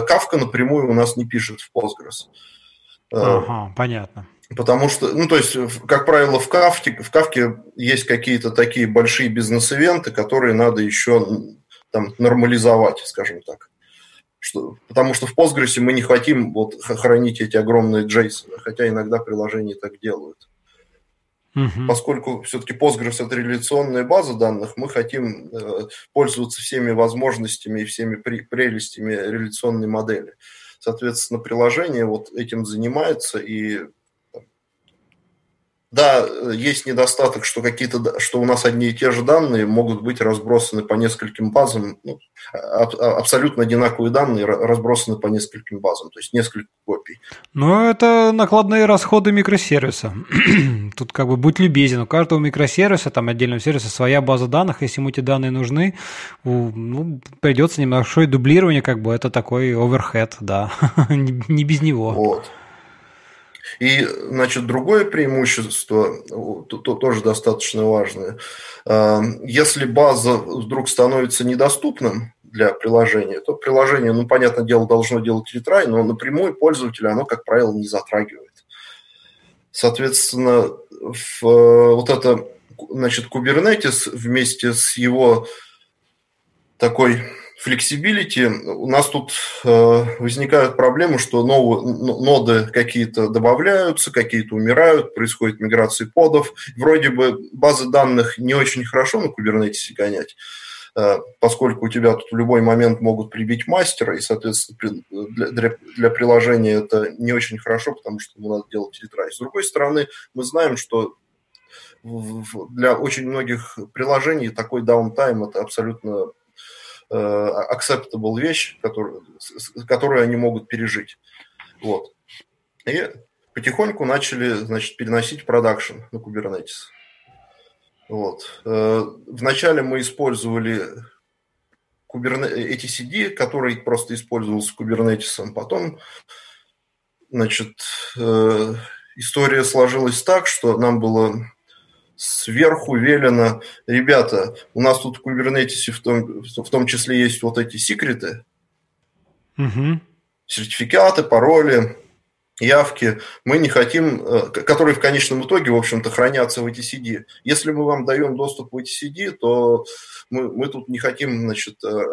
кавка напрямую у нас не пишет в Postgres. Ага, понятно. Потому что, ну, то есть, как правило, в Кавке, в Кавке есть какие-то такие большие бизнес-ивенты, которые надо еще там нормализовать, скажем так. Что, потому что в Postgres мы не хотим вот хранить эти огромные JSON, хотя иногда приложения так делают. Угу. Поскольку все-таки Postgres это реляционная база данных, мы хотим э, пользоваться всеми возможностями и всеми при, прелестями реляционной модели. Соответственно, приложение вот этим занимается и да, есть недостаток, что какие-то, что у нас одни и те же данные могут быть разбросаны по нескольким базам, ну, аб- абсолютно одинаковые данные разбросаны по нескольким базам, то есть несколько копий. Ну, это накладные расходы микросервиса. Тут как бы будь любезен, у каждого микросервиса, там отдельного сервиса своя база данных, если ему эти данные нужны, ну, придется небольшое дублирование, как бы это такой оверхед, да, не без него. Вот. И, значит, другое преимущество, то, то тоже достаточно важное. А, если база вдруг становится недоступным для приложения, то приложение, ну, понятное дело, должно делать ретрай, но напрямую пользователя оно, как правило, не затрагивает. Соответственно, в, вот это, значит, Kubernetes вместе с его такой flexibility, у нас тут э, возникают проблемы, что новые ноды какие-то добавляются, какие-то умирают, происходит миграция подов. Вроде бы базы данных не очень хорошо на Kubernetes гонять, э, поскольку у тебя тут в любой момент могут прибить мастера, и, соответственно, для, для, для приложения это не очень хорошо, потому что ему надо делать retry. С другой стороны, мы знаем, что для очень многих приложений такой downtime – это абсолютно acceptable вещь, которую, которую они могут пережить. Вот. И потихоньку начали, значит, переносить production на Kubernetes. Вот. Э, вначале мы использовали Kubernetes, etcd, который просто использовался Kubernetes. Потом, значит, э, история сложилась так, что нам было сверху велено, ребята, у нас тут в Kubernetes в том, в том числе есть вот эти секреты, угу. сертификаты, пароли, явки, мы не хотим, э, которые в конечном итоге, в общем-то, хранятся в etcd. Если мы вам даем доступ в etcd, то мы, мы тут не хотим, значит, э,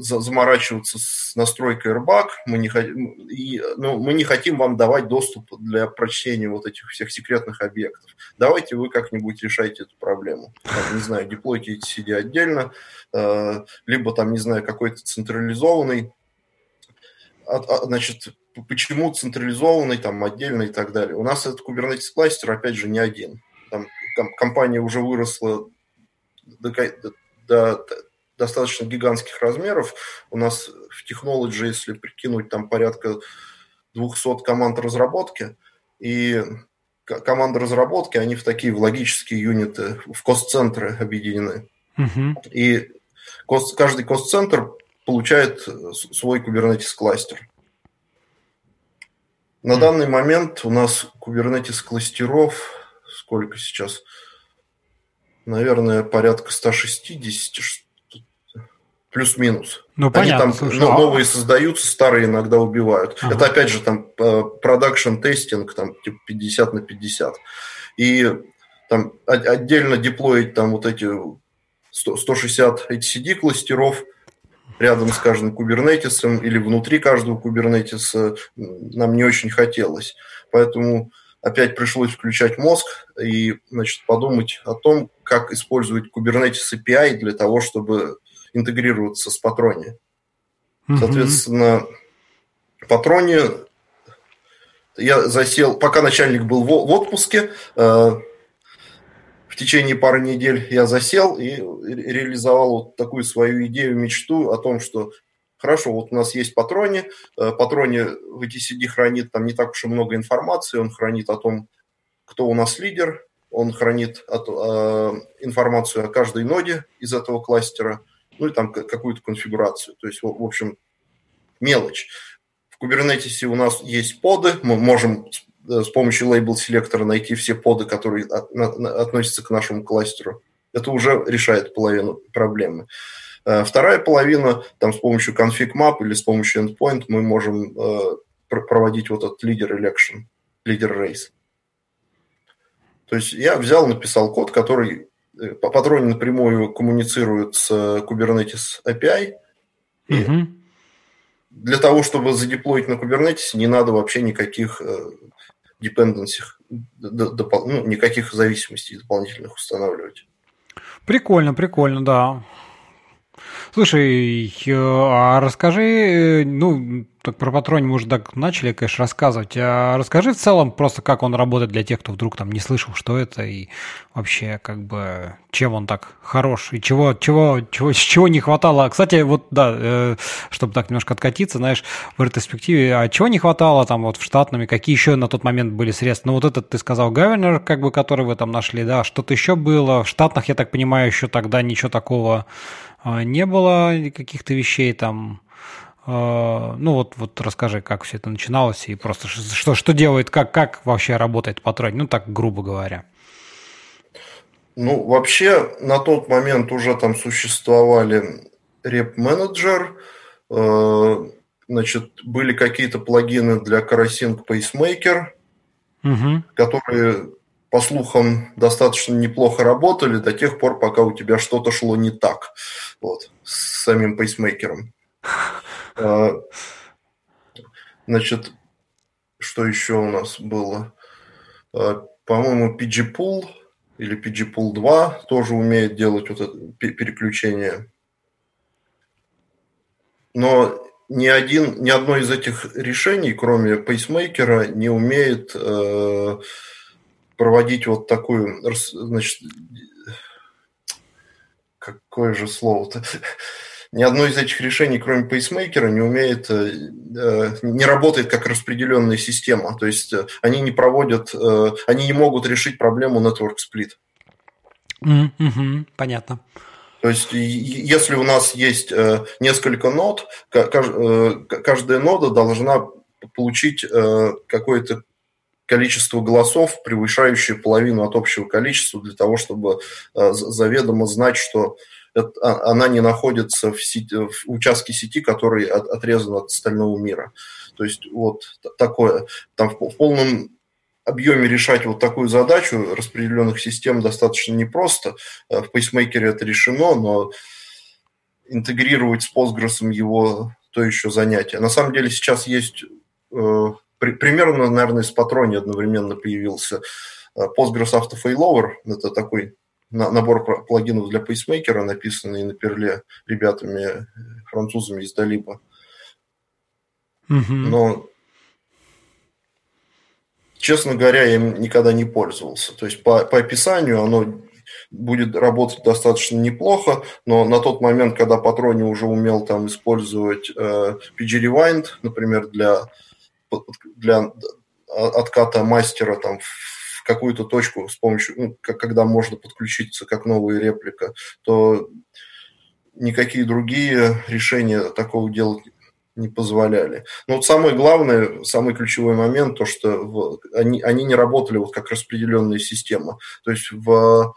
заморачиваться с настройкой RBAC, мы не, хотим, и, ну, мы не хотим вам давать доступ для прочтения вот этих всех секретных объектов. Давайте вы как-нибудь решайте эту проблему. Там, не знаю, деплойте CD отдельно, э, либо там, не знаю, какой-то централизованный, а, а, значит, почему централизованный, там, отдельно и так далее. У нас этот Kubernetes кластер, опять же, не один. Там компания уже выросла до, до, до достаточно гигантских размеров. У нас в Technology, если прикинуть, там порядка 200 команд разработки, и команды разработки, они в такие в логические юниты, в кост-центры объединены. Угу. И кост, каждый кост-центр получает свой Kubernetes кластер. На данный момент у нас Kubernetes кластеров, сколько сейчас? Наверное, порядка 160, плюс-минус. Ну, понятно. Они там слушай, ну, новые создаются, старые иногда убивают. Ага. Это опять же там продакшн тестинг, там типа 50 на 50. И там отдельно деплоить там вот эти 160 HCD кластеров рядом с каждым кубернетисом или внутри каждого кубернетиса нам не очень хотелось. Поэтому опять пришлось включать мозг и значит, подумать о том, как использовать Kubernetes API для того, чтобы интегрироваться с Патроне. Mm-hmm. Соответственно, Патроне я засел, пока начальник был в, в отпуске, э, в течение пары недель я засел и реализовал вот такую свою идею, мечту о том, что хорошо, вот у нас есть Патроне, э, Патроне в ETCD хранит там не так уж и много информации, он хранит о том, кто у нас лидер, он хранит от, э, информацию о каждой ноде из этого кластера – ну и там какую-то конфигурацию. То есть, в общем, мелочь. В Kubernetes у нас есть поды, мы можем э, с помощью лейбл селектора найти все поды, которые относятся к нашему кластеру. Это уже решает половину проблемы. Э, вторая половина, там с помощью config map или с помощью endpoint мы можем э, проводить вот этот leader election, leader race. То есть я взял, написал код, который Э, Патроне напрямую коммуницируют с Kubernetes API. И угу. Для того, чтобы задеплоить на Kubernetes, не надо вообще никаких э, dependency, ну, никаких зависимостей дополнительных устанавливать. Прикольно, прикольно, да. Слушай, а расскажи, ну, так про патроне мы уже так начали, конечно, рассказывать. А расскажи в целом просто, как он работает для тех, кто вдруг там не слышал, что это, и вообще, как бы, чем он так хорош, и чего, чего, чего, чего не хватало. Кстати, вот, да, э, чтобы так немножко откатиться, знаешь, в ретроспективе, а чего не хватало там вот в штатными, какие еще на тот момент были средства? Ну, вот этот ты сказал, Governor, как бы, который вы там нашли, да, что-то еще было. В штатных, я так понимаю, еще тогда ничего такого а, не было каких-то вещей там. А, ну вот, вот расскажи, как все это начиналось и просто что, что делает, как, как вообще работает патруль, ну так грубо говоря. Ну, вообще на тот момент уже там существовали реп-менеджер, э, значит, были какие-то плагины для Karasync Pacemaker, угу. которые по слухам, достаточно неплохо работали до тех пор, пока у тебя что-то шло не так вот, с самим пейсмейкером. А, значит, что еще у нас было? А, по-моему, PG Pool или PG Pool 2 тоже умеет делать вот это переключение. Но ни, один, ни одно из этих решений, кроме пейсмейкера, не умеет э, проводить вот такую, значит, какое же слово-то? Ни одно из этих решений, кроме пейсмейкера, не умеет, э, э, не работает как распределенная система. То есть э, они не проводят, они не могут решить проблему network split. Mm-hmm, понятно. То есть, если у нас есть несколько нод, каждая нода должна получить какое-то количество голосов, превышающее половину от общего количества, для того, чтобы заведомо знать, что это, а, она не находится в, сети, в участке сети, который от, отрезан от остального мира. То есть вот такое. Там в, в полном объеме решать вот такую задачу распределенных систем достаточно непросто. Э, в Pacemaker е это решено, но интегрировать с Postgres его то еще занятие. На самом деле сейчас есть э, при, примерно, наверное, с Patroni одновременно появился э, Postgres Auto Failover. Это такой набор плагинов для Pacemaker а, написанный на Perl е ребятами, французами из Далиба. Mm-hmm. Но, честно говоря, я им никогда не пользовался. То есть по, по описанию оно будет работать достаточно неплохо, но на тот момент, когда Патрони уже умел там использовать э, PG Rewind, например, для, для отката мастера там в какую-то точку с помощью, ну, когда можно подключиться как новая реплика, то никакие другие решения такого делать не позволяли. Но вот самое главное, самый ключевой момент, то, что в, они, они не работали вот как распределенная система. То есть в,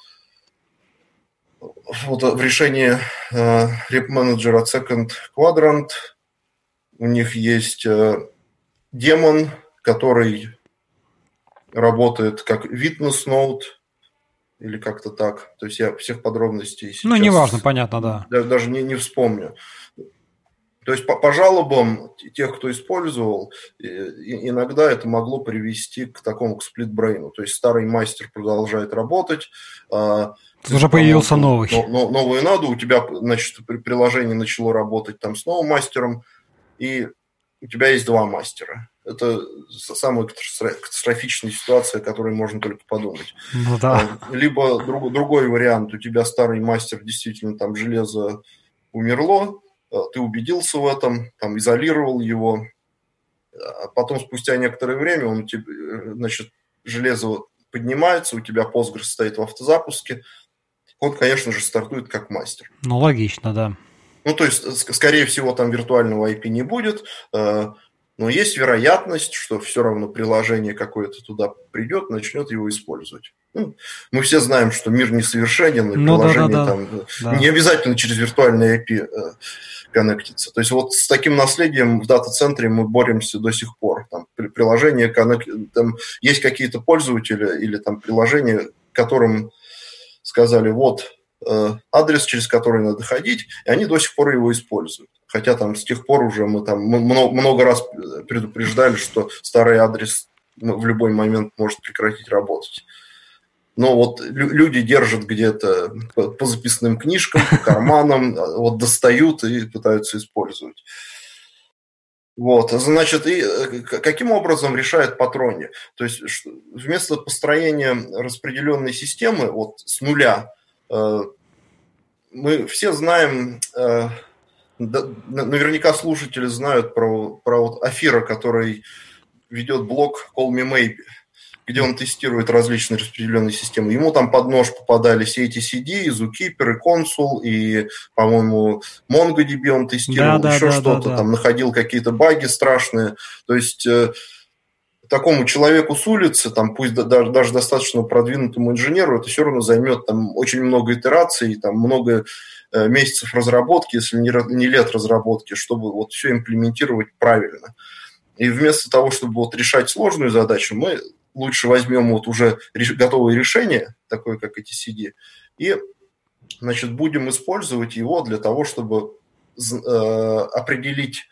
вот в решении э, реп-менеджера Second Quadrant у них есть э, демон, который работает как witness node, или как-то так. То есть я всех подробностей сейчас... Ну, неважно, понятно, да. Даже не, не вспомню. То есть по, по жалобам тех, кто использовал, иногда это могло привести к такому к сплитбрейну. То есть старый мастер продолжает работать. А, уже появился новый. Но, но, новую надо, у тебя, значит, приложение начало работать там с новым мастером, и у тебя есть два мастера. Это самая катастрофичная ситуация, о которой можно только подумать. Ну, да. А, либо друг, другой вариант, у тебя старый мастер действительно там железо умерло, Э, ты убедился в этом, там, изолировал его, а потом спустя некоторое время он тебе, э, значит, железо поднимается, у тебя Postgres стоит в автозапуске, он, конечно же, стартует как мастер. Ну, логично, да. Ну, то есть, скорее всего, там виртуального IP не будет, э, но есть вероятность, что все равно приложение какое-то туда придет, начнет его использовать. Ну, мы все знаем, что мир несовершенен, и ну, приложение да, да, там да. не обязательно через виртуальный IP коннектиться. То есть вот с таким наследием в дата-центре мы боремся до сих пор. Там приложение коннект... там есть какие-то пользователи или там приложения, которым сказали, вот э, адрес, через который надо ходить, и они до сих пор его используют. Хотя там с тех пор уже мы там много, много раз предупреждали, что старый адрес в любой момент может прекратить работать но вот люди держат где-то по записным книжкам, по карманам, вот достают и пытаются использовать. Вот, значит, и э, каким образом решает Патроне? То есть вместо построения распределенной системы вот с нуля, э, мы все знаем, э, наверняка слушатели знают про, про вот Афира, который ведет блог Call Me Maybe где он тестирует различные распределенные системы. Ему там под нож попадались и эти CD, и Zookeeper, и Consul, и, по-моему, MongoDB он тестировал, да, еще да, что-то, да, да. там находил какие-то баги страшные. То есть э, такому человеку с улицы, там, пусть даже, даже достаточно продвинутому инженеру, это все равно займет там очень много итераций, там много э, месяцев разработки, если не, не лет разработки, чтобы вот все имплементировать правильно. И вместо того, чтобы вот решать сложную задачу, мы лучше возьмем вот уже готовое решение, такое как эти CD, и значит, будем использовать его для того, чтобы э, определить,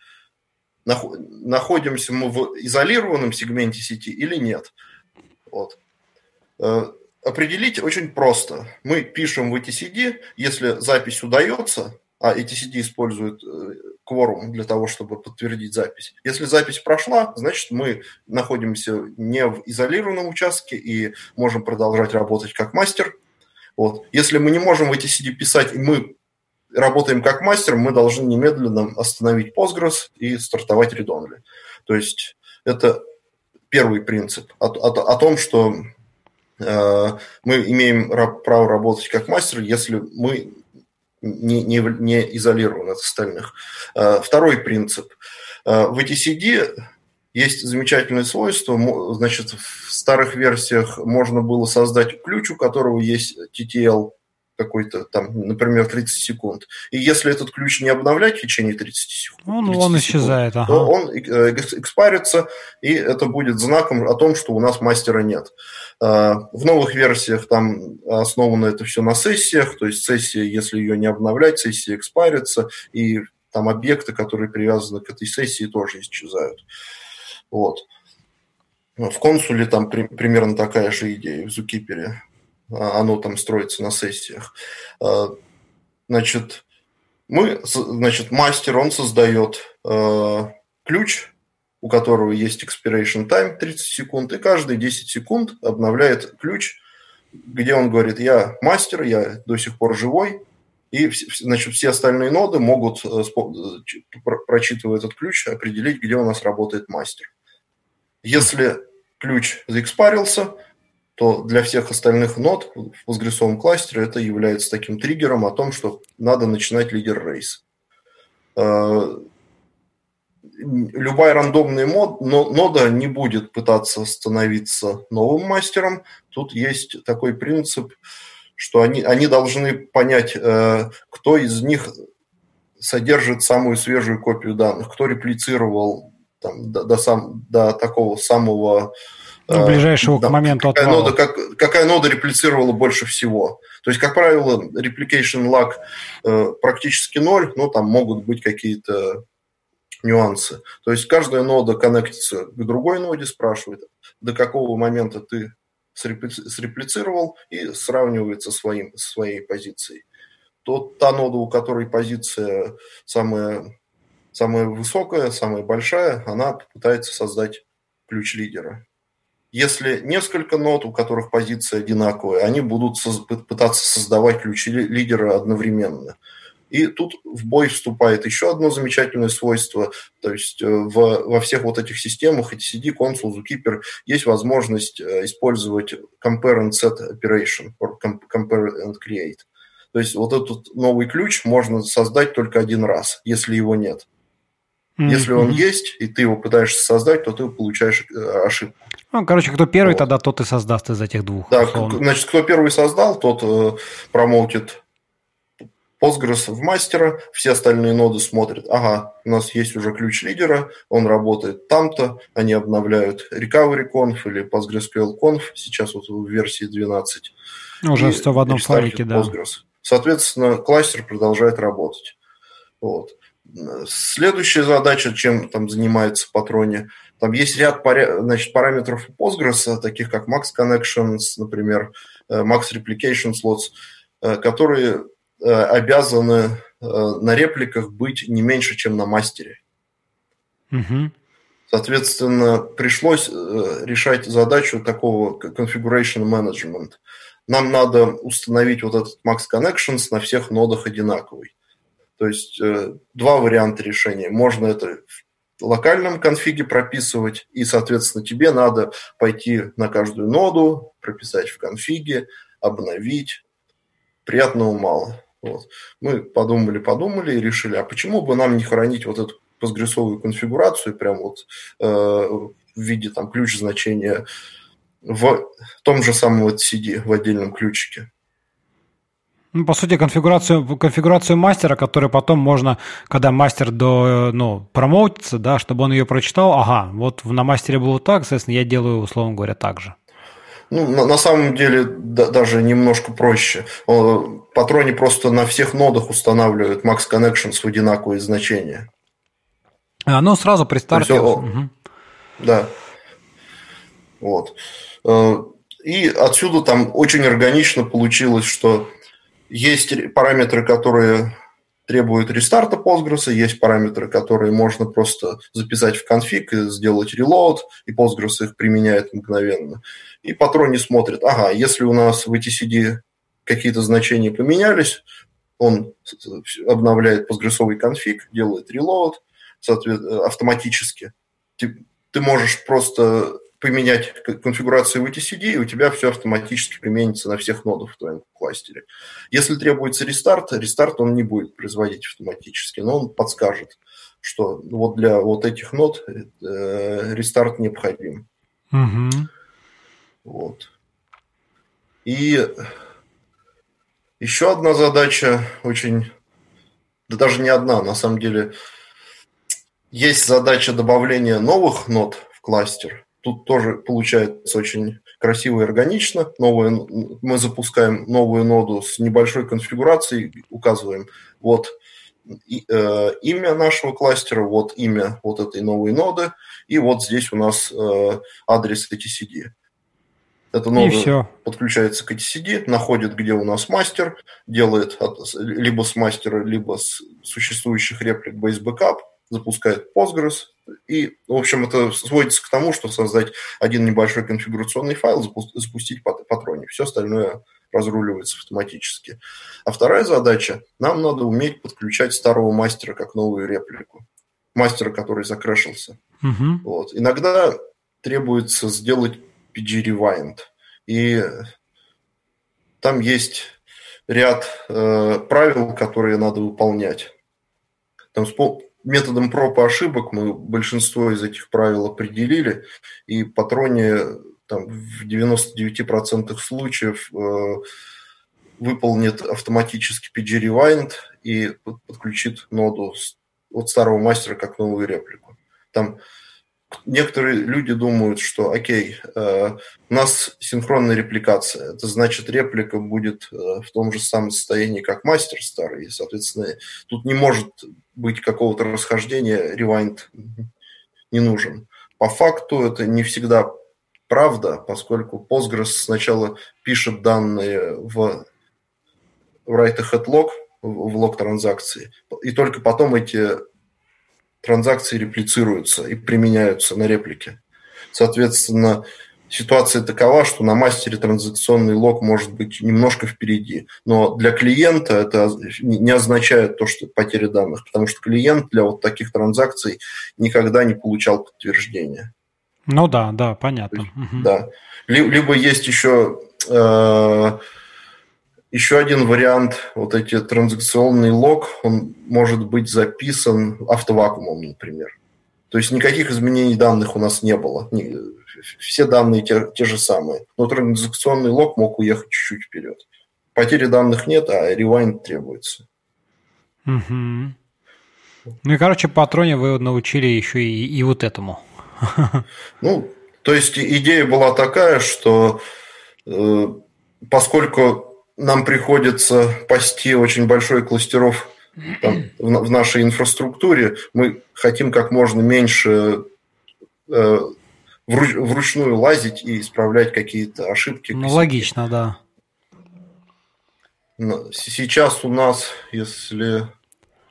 находимся мы в изолированном сегменте сети или нет. Вот. Э, определить очень просто. Мы пишем в эти CD, если запись удается, а ETCD использует э, кворум для того, чтобы подтвердить запись. Если запись прошла, значит, мы находимся не в изолированном участке и можем продолжать работать как мастер. Вот. Если мы не можем в ETCD писать, и мы работаем как мастер, мы должны немедленно остановить Postgres и стартовать read-only. То есть это первый принцип о, о, о том, что э, мы имеем право работать как мастер, если мы не, не, не изолирован от остальных. А, второй принцип. А, в ETCD есть замечательное свойство. Значит, в старых версиях можно было создать ключ, у которого есть TTL какой-то там, например, 30 секунд. И если этот ключ не обновлять в течение 30 секунд, ну, 30 он исчезает, секунд, ага. то он экспарится, и это будет знаком о том, что у нас мастера нет. А, в новых версиях там основано это все на сессиях, то есть сессия, если ее не обновлять, сессия экспарится, и там объекты, которые привязаны к этой сессии, тоже исчезают. Вот. В консуле там при, примерно такая же идея, в Зукипере. А, оно там строится на сессиях. А, значит, мы, значит, мастер, он создает а, ключ, у которого есть expiration time 30 секунд, и каждые 10 секунд обновляет ключ где он говорит, я мастер, я до сих пор живой, и значит, все остальные ноды могут, э, прочитывая этот ключ, определить, где у нас работает мастер. Если ключ заэкспарился, то для всех остальных нод в Postgres кластере это является таким триггером о том, что надо начинать лидер рейс. Э, любая рандомная мод, но, нода не будет пытаться становиться новым мастером. Тут есть такой принцип, что они, они должны понять, э, кто из них содержит самую свежую копию данных, кто реплицировал там, до, до, сам, до такого самого ну, ближайшего да, к моменту какая отвала. Нода, как, какая нода реплицировала больше всего. То есть, как правило, replication lag э, практически ноль, но там могут быть какие-то нюансы. То есть, каждая нода коннектится к другой ноде, спрашивает, до какого момента ты среплицировал и сравнивается своим, своей позицией. То та нода, у которой позиция самая, самая высокая, самая большая, она пытается создать ключ лидера. Если несколько нот, у которых позиция одинаковая, они будут пытаться создавать ключи лидера одновременно. И тут в бой вступает еще одно замечательное свойство. То есть э, в, во всех вот этих системах, etcd, Consul, Zookeeper, есть возможность э, использовать compare and set operation, or compare and create. То есть вот этот новый ключ можно создать только один раз, если его нет. Mm-hmm. Если он есть, и ты его пытаешься создать, то ты получаешь э, ошибку. Ну, короче, кто первый, вот. тогда тот и создаст из этих двух. Да, условно. значит, кто первый создал, тот э, промоутит Postgres в мастера, все остальные ноды смотрят, ага, у нас есть уже ключ лидера, он работает там-то, они обновляют recovery conf или PostgreSQL conf, сейчас вот в версии 12. Уже все в одном файлике, да. Postgres. Соответственно, кластер продолжает работать. Вот. Следующая задача, чем там занимается Патроне, там есть ряд значит, параметров Postgres, таких как Max Connections, например, э, Max Replication Slots, э, которые э, обязаны на репликах быть не меньше, чем на мастере. Угу. Соответственно, пришлось решать задачу такого configuration management. Нам надо установить вот этот Max Connections на всех нодах одинаковый. То есть э, два варианта решения. Можно это в локальном конфиге прописывать, и, соответственно, тебе надо пойти на каждую ноду, прописать в конфиге, обновить. Приятного мало. Вот. Мы подумали, подумали и решили, а почему бы нам не хранить вот эту постгрессовую конфигурацию прям вот э, в виде там ключ значения в том же самом вот CD в отдельном ключике. Ну, по сути, конфигурацию, конфигурацию мастера, которую потом можно, когда мастер до, ну, промоутится, да, чтобы он ее прочитал, ага, вот на мастере было так, соответственно, я делаю, условно говоря, так же. Ну, на, на самом деле да, даже немножко проще. Патроне просто на всех нодах устанавливают Max Connections в одинаковые значения. А, ну, сразу при старте. Есть, угу. Да. Вот. Э, и отсюда там очень органично получилось, что есть параметры, которые требуют рестарта Postgres, есть параметры, которые можно просто записать в конфиг и сделать reload, и Postgres их применяет мгновенно. И патрон не смотрит, ага, если у нас в etcd какие-то значения поменялись, он обновляет постгрессовый конфиг, делает reload соответственно, автоматически. Ты, ты можешь просто поменять конфигурацию в etcd, и у тебя все автоматически применится на всех нодах в твоем кластере. Если требуется рестарт, рестарт он не будет производить автоматически, но он подскажет, что вот для вот этих нод э, рестарт необходим. Угу. Вот. И еще одна задача очень, да даже не одна, на самом деле, есть задача добавления новых нод в кластер, Тут тоже получается очень красиво и органично. Новую, мы запускаем новую ноду с небольшой конфигурацией, указываем вот и, э, имя нашего кластера, вот имя вот этой новой ноды, и вот здесь у нас э, адрес etcd. Эта нода подключается к etcd, находит, где у нас мастер, делает от, либо с мастера, либо с существующих реплик base backup, запускает Postgres, и, в общем, это сводится к тому, что создать один небольшой конфигурационный файл, запустить патроне. Все остальное разруливается автоматически. А вторая задача, нам надо уметь подключать старого мастера как новую реплику. Мастера, который закрашился. Угу. Вот. Иногда требуется сделать PG Rewind. И там есть ряд э, правил, которые надо выполнять. Там методом проб и ошибок мы большинство из этих правил определили, и патроне там, в 99% случаев э, выполнит автоматически PG Rewind и подключит ноду от старого мастера как новую реплику. Там некоторые люди думают, что, окей, э, у нас синхронная репликация, это значит, реплика будет э, в том же самом состоянии, как мастер старый, соответственно, тут не может быть какого-то расхождения, ревайнд не нужен. По факту это не всегда правда, поскольку Postgres сначала пишет данные в write ahead log, в лог транзакции, и только потом эти транзакции реплицируются и применяются на реплике. Соответственно, ситуация такова, что на мастере транзакционный лог может быть немножко впереди, но для клиента это не означает то, что потеря данных, потому что клиент для вот таких транзакций никогда не получал подтверждения. Ну да, да, понятно. Есть, угу. Да. Либо есть еще э, еще один вариант, вот эти транзакционный лог, он может быть записан автовакуумом, например. То есть никаких изменений данных у нас не было. Все данные те, те же самые. Но транзакционный лог мог уехать чуть-чуть вперед. Потери данных нет, а ревайнд требуется. Угу. Ну и, короче, патроне вы научили еще и, и вот этому. Ну, то есть идея была такая, что э, поскольку нам приходится пасти очень большой кластеров там, в, нашей инфраструктуре, мы хотим как можно меньше э, вруч, вручную лазить и исправлять какие-то ошибки. Ну, логично, да. Сейчас у нас, если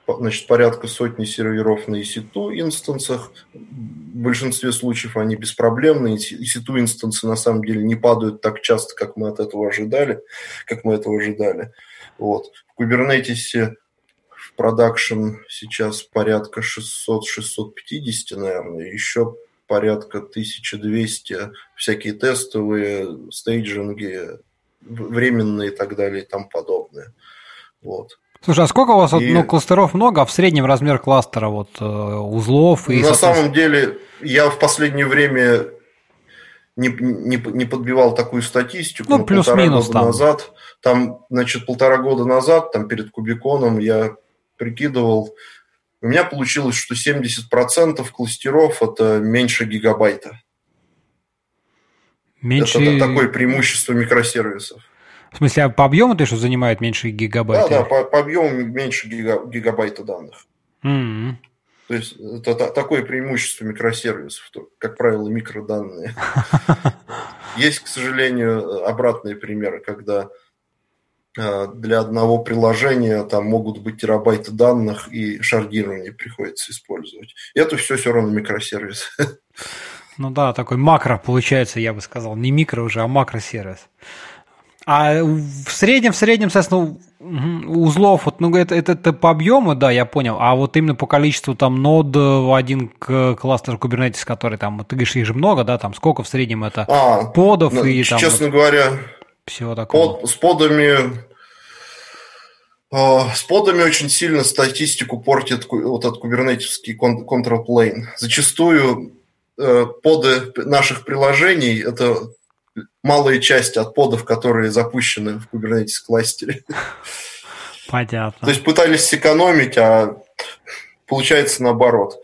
значит, порядка сотни серверов на EC2 инстансах. В большинстве случаев они беспроблемные. EC2 инстансы на самом деле не падают так часто, как мы от этого ожидали, как мы этого ожидали. Вот. В Kubernetes в продакшн сейчас порядка 600-650, наверное, еще порядка 1200 всякие тестовые, стейджинги, временные и так далее и тому подобное. Вот. Слушай, а сколько у вас и... ну, кластеров много, а в среднем размер кластера вот э, узлов и. На самом деле, я в последнее время не, не, не подбивал такую статистику. Ну, плюс-минус там. назад, там, значит, полтора года назад, там перед Кубиконом я прикидывал, у меня получилось, что 70% кластеров это меньше гигабайта. Меньше... Это такое преимущество микросервисов. В смысле, а по объему ты что занимает меньше гигабайта? Да, да, по, по объему меньше гига, гигабайта данных. Mm-hmm. То есть это такое преимущество микросервисов, то, как правило, микроданные. Есть, к сожалению, обратные примеры, когда э, для одного приложения там могут быть терабайты данных и шардирование приходится использовать. И это все все равно микросервис. Ну да, такой макро получается, я бы сказал. Не микро уже, а макросервис. А в среднем, в среднем, соответственно, узлов, вот, ну, это, это, это по объему, да, я понял, а вот именно по количеству там нод в один кластер Kubernetes, который там, ты говоришь, их же много, да, там сколько в среднем это а, подов ну, и там... Честно говоря, всего такого. Под, с подами а, с подами очень сильно статистику портит вот этот кубернетический control plane. Зачастую э, поды наших приложений – это малая часть от подов, которые запущены в Kubernetes кластере. Понятно. То есть пытались сэкономить, а получается наоборот.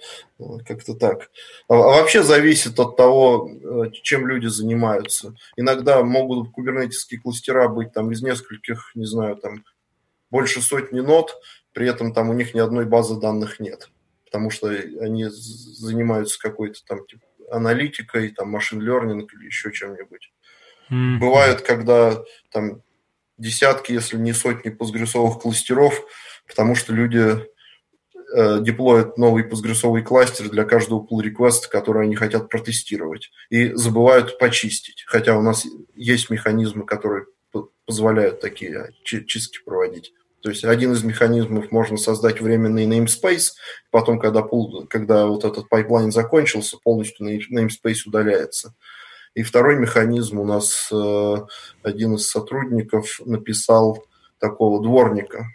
Как-то так. А, вообще зависит от того, э, чем люди занимаются. Иногда могут кубернетические кластера быть там из нескольких, не знаю, там больше сотни нод, при этом там у них ни одной базы данных нет. Потому что они занимаются какой-то там типа, аналитикой, там машин learning или еще чем-нибудь. Mm-hmm. Бывает, когда там десятки, если не сотни Postgres овых кластеров, потому что люди э, deploy ят новый Postgres овый кластер для каждого pull request, который они хотят протестировать, и забывают почистить. Хотя у нас есть механизмы, которые позволяют такие чистки проводить. То есть один из механизмов можно создать временный namespace, потом, когда, когда вот этот pipeline закончился, полностью namespace удаляется. И второй механизм у нас э, один из сотрудников написал такого дворника.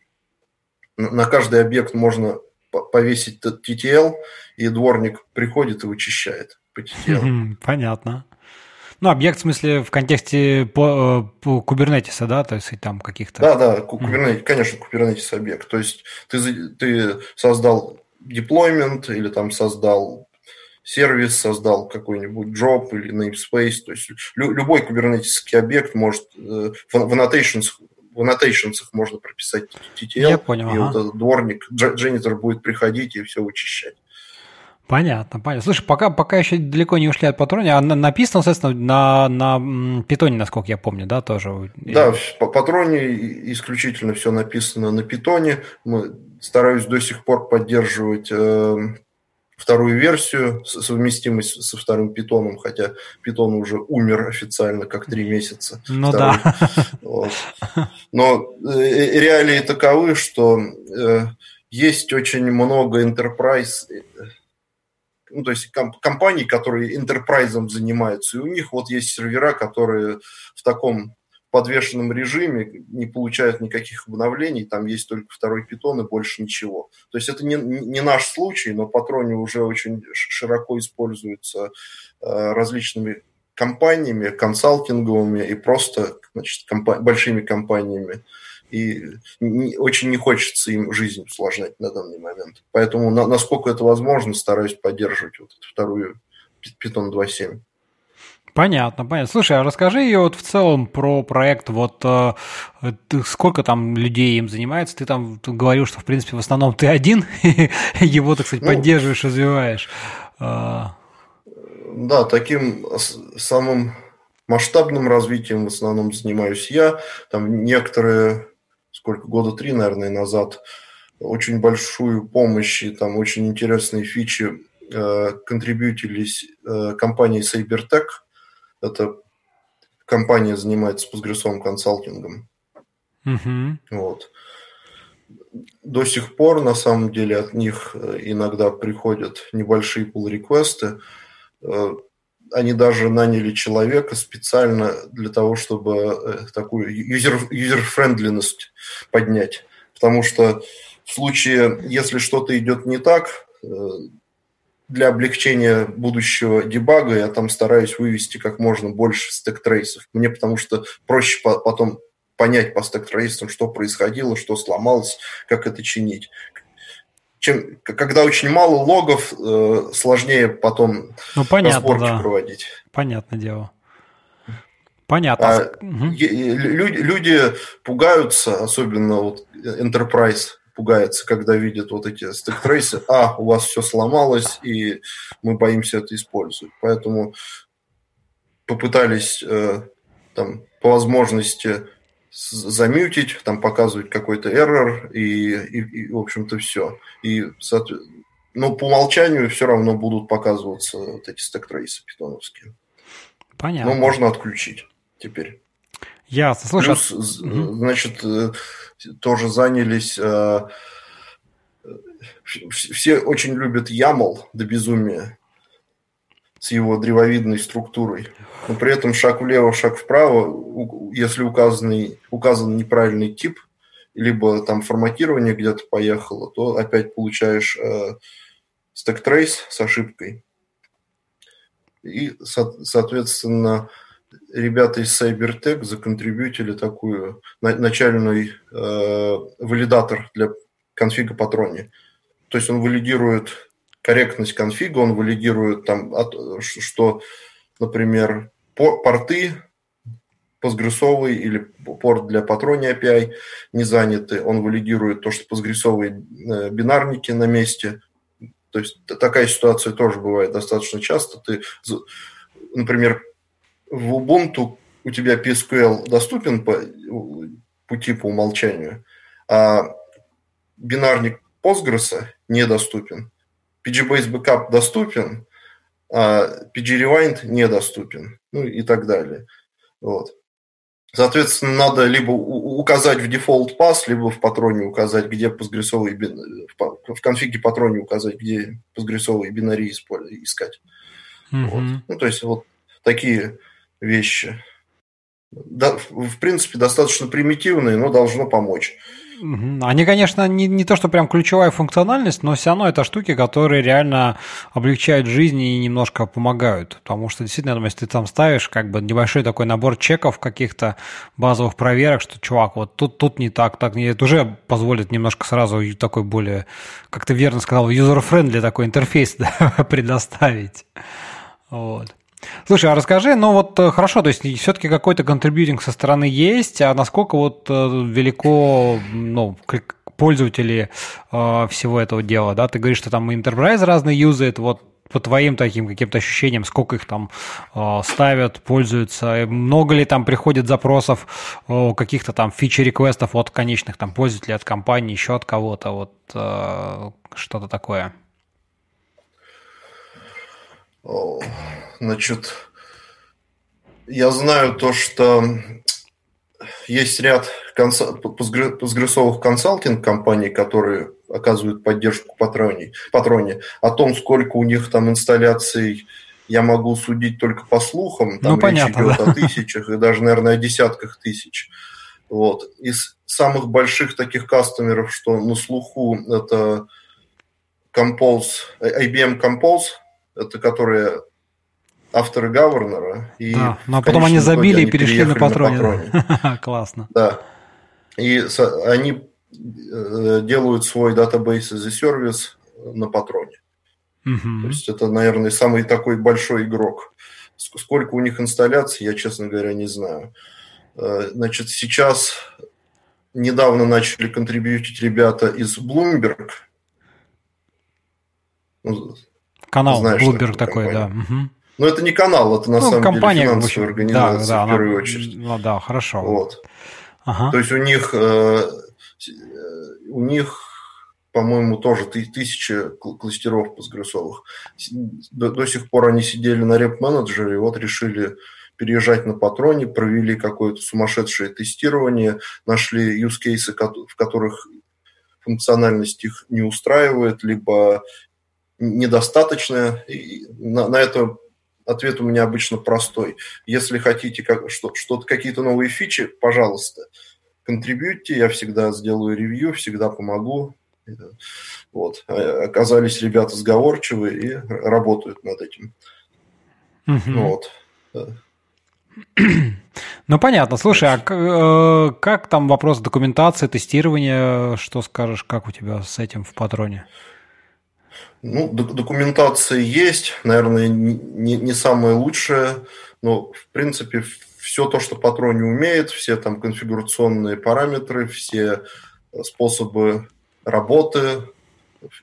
На каждый объект можно повесить TTL, и дворник приходит и вычищает по TTL. Понятно. Ну, объект в смысле в контексте по, э, по кубернетиса, да, то есть там каких-то... Да, да, кубернетис, mm-hmm. конечно, кубернетис объект. То есть ты, ты создал deployment или там создал сервис, создал какой-нибудь job или namespace. То есть лю, любой кубернетический объект может э, в, в annotations в annotations можно прописать TTL, Я понял, и ага. вот этот дворник, дженнитор будет приходить и все вычищать. Понятно, понятно. Слушай, пока, пока еще далеко не ушли от патроне, а написано, соответственно, на, на питоне, насколько я помню, да, тоже? Да, по патроне исключительно все написано на питоне. Мы стараюсь до сих пор поддерживать э, вторую версию, совместимость со вторым питоном, хотя питон уже умер официально как три месяца. Ну второй. да. Вот. Но э, реалии таковы, что э, есть очень много enterprise ну, то есть комп- компаний, которые интерпрайзом занимаются, и у них вот есть сервера, которые в таком подвешенном режиме не получают никаких обновлений, там есть только второй питон и больше ничего. То есть это не, не наш случай, но патроне уже очень широко используется э, различными компаниями, консалтинговыми и просто значит, компа- большими компаниями и не, очень не хочется им жизнь усложнять на данный момент. Поэтому, на, насколько это возможно, стараюсь поддерживать вот эту вторую Python 2.7. Понятно, понятно. Слушай, а расскажи ее вот в целом про проект, вот э, сколько там людей им занимается? Ты там говорил, что в принципе в основном ты один, его, так сказать, ну, поддерживаешь, развиваешь. А. Да, таким самым масштабным развитием в основном занимаюсь я. Там некоторые сколько, года три, наверное, назад, очень большую помощь и там очень интересные фичи э, контрибьютились э, компании Cybertech. Это компания занимается постгрессовым консалтингом. Mm-hmm. Вот. До сих пор, на самом деле, от них э, иногда приходят небольшие pull-реквесты. Э, они даже наняли человека специально для того, чтобы э, такую юзер-френдленность поднять. Потому что в случае, если что-то идет не так, для облегчения будущего debug а я там стараюсь вывести как можно больше stack trace ов. Мне потому что проще потом понять по stack trace ам, что происходило, что сломалось, как это чинить чем, когда очень мало логов, э, сложнее потом ну, понятно, разборки да. проводить. Понятное дело. Понятно. А, угу. люди, люди пугаются, особенно вот Enterprise пугается, когда видят вот эти stack trace ы. А, у вас все сломалось, и мы боимся это использовать. Поэтому попытались э, там, по возможности за mute ить, там показывать какой-то error и, и, и в общем-то, все. И, но по умолчанию все равно будут показываться вот эти stack trace ы Python овские. Понятно. Но можно отключить теперь. Ясно. Слушай, Плюс, угу. значит, э, тоже занялись... Э, все очень любят YAML до безумия с его древовидной структурой но при этом шаг влево, шаг вправо, если указанный, указан неправильный тип, либо там форматирование где-то поехало, то опять получаешь э, stack trace с ошибкой. И, со- соответственно, ребята из CyberTech законтрибьютили такую на- начальный э, валидатор для конфига патроне. То есть он валидирует корректность конфига, он валидирует там, что, например, порты постгрессовый или порт для патрони API не заняты. Он валидирует то, что постгрессовые э, бинарники на месте. То есть такая ситуация тоже бывает достаточно часто. Ты, например, в Ubuntu у тебя PSQL доступен по, по типу умолчанию, а бинарник Postgres недоступен. PGBase Backup доступен, а PG Rewind недоступен, ну и так далее. Вот. Соответственно, надо либо указать в дефолт пас, либо в патроне указать, где постгрессовые в конфиге патроне указать, где постгрессовые бинарии искать. Mm-hmm. Вот. Ну, то есть вот такие вещи. Да, в принципе, достаточно примитивные, но должно помочь. Они, конечно, не, не то, что прям ключевая функциональность, но все равно это штуки, которые реально облегчают жизнь и немножко помогают. Потому что действительно, если ты там ставишь как бы небольшой такой набор чеков каких-то базовых проверок, что, чувак, вот тут, тут не так, так не, это уже позволит немножко сразу такой более, как ты верно сказал, user-friendly такой интерфейс да, предоставить. Вот. Слушай, а расскажи, ну вот э, хорошо, то есть все-таки какой-то контрибьютинг со стороны есть, а насколько вот э, велико, ну, пользователи э, всего этого дела, да? Ты говоришь, что там Enterprise разные юзает, вот по твоим таким каким-то ощущениям, сколько их там э, ставят, пользуются, много ли там приходит запросов, э, каких-то там фичи-реквестов от конечных там пользователей, от компании, еще от кого-то, вот э, что-то такое? Значит, я знаю то, что есть ряд постгрессовых консалтинг-компаний, которые оказывают поддержку патроне, патроне. О том, сколько у них там инсталляций, я могу судить только по слухам. Там ну, понятно, речь идет да. о тысячах и даже, наверное, о десятках тысяч. Вот. Из самых больших таких кастомеров, что на слуху, это Compose, IBM Compose, это которые авторы Гавернера. И да, но потом они забили и перешли на патроне. На патроне. Классно. Да. И они э, делают свой database as a service на патроне. Угу. То есть это, наверное, самый такой большой игрок. Сколько у них инсталляций, я, честно говоря, не знаю. Э, значит, сейчас недавно начали контрибьютить ребята из Bloomberg. Канал Знаешь, Bloomberg такой, да. Угу. Но это не канал, это на ну, самом компания, деле финансовая организация да, да, в первую она, очередь. Ну да, хорошо. Вот. Ага. То есть у них, э, у них, по-моему, тоже тысяча кластеров постгрессовых. До, до сих пор они сидели на реп-менеджере, и вот решили переезжать на патроне, провели какое-то сумасшедшее тестирование, нашли use cases, в которых функциональность их не устраивает, либо недостаточная. И на, на это ответ у меня обычно простой. Если хотите как, что, что-то, какие-то новые фичи, пожалуйста, контрибьюйте, я всегда сделаю ревью, всегда помогу. Вот. А, оказались ребята сговорчивые и работают над этим. Угу. Вот. Ну, понятно. Слушай, а э, как там вопрос документации, тестирования? Что скажешь, как у тебя с этим в патроне? Ну, документация есть, наверное, не, не самая лучшая, но, в принципе, все то, что Патроне умеет, все там конфигурационные параметры, все способы работы,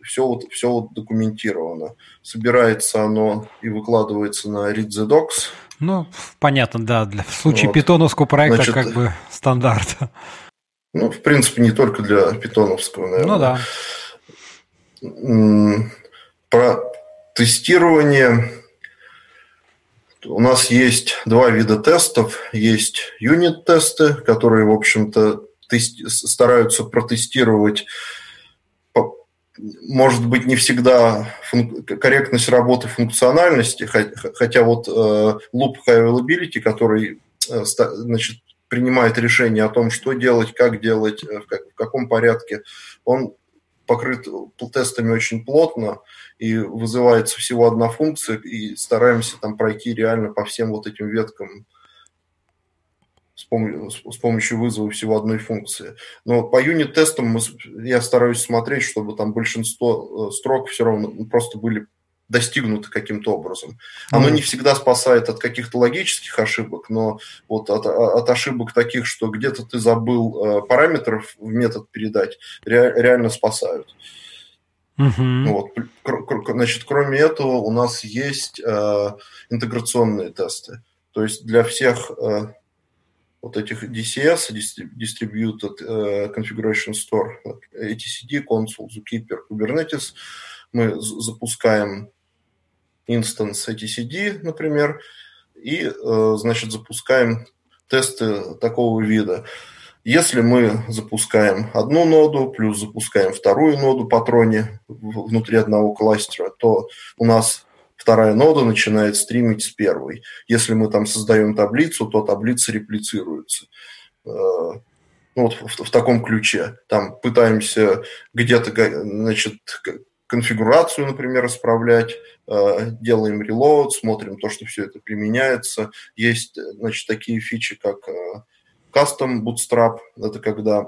все вот, все вот документировано. Собирается оно и выкладывается на read the docs. Ну, понятно, да. Для, в случае вот. питоновского проекта Значит, как бы стандарт. Ну, в принципе, не только для питоновского, наверное. Ну да. Про тестирование у нас есть два вида тестов. Есть юнит-тесты, которые, в общем-то, стараются протестировать может быть, не всегда корректность работы функциональности, хотя вот э, loop high availability, который э, значит, принимает решение о том, что делать, как делать, э, в каком порядке, он покрыт тестами очень плотно, и вызывается всего одна функция, и стараемся там пройти реально по всем вот этим веткам с, пом- с помощью вызова всего одной функции. Но по юнит-тестам я стараюсь смотреть, чтобы там большинство э, строк все равно просто были достигнуты каким-то образом. Оно mm не всегда спасает от каких-то логических ошибок, но вот от, от ошибок таких, что где-то ты забыл э, параметров в метод передать, ре, реально спасают. Mm-hmm. Вот. Значит, кроме этого, у нас есть э, интеграционные тесты. То есть для всех э, вот этих DCS, Distributed Configuration Store, ATCD, Consul, Zookeeper, Kubernetes, мы запускаем инстанс ATCD, например, и, значит, запускаем тесты такого вида. Если мы запускаем одну ноду, плюс запускаем вторую ноду по троне внутри одного кластера, то у нас вторая нода начинает стримить с первой. Если мы там создаем таблицу, то таблица реплицируется. Э, ну, вот в, в таком ключе. Там пытаемся где-то, значит, конфигурацию, например, исправлять, э, делаем reload, смотрим то, что все это применяется. Есть, значит, такие фичи, как э, Custom Bootstrap – это когда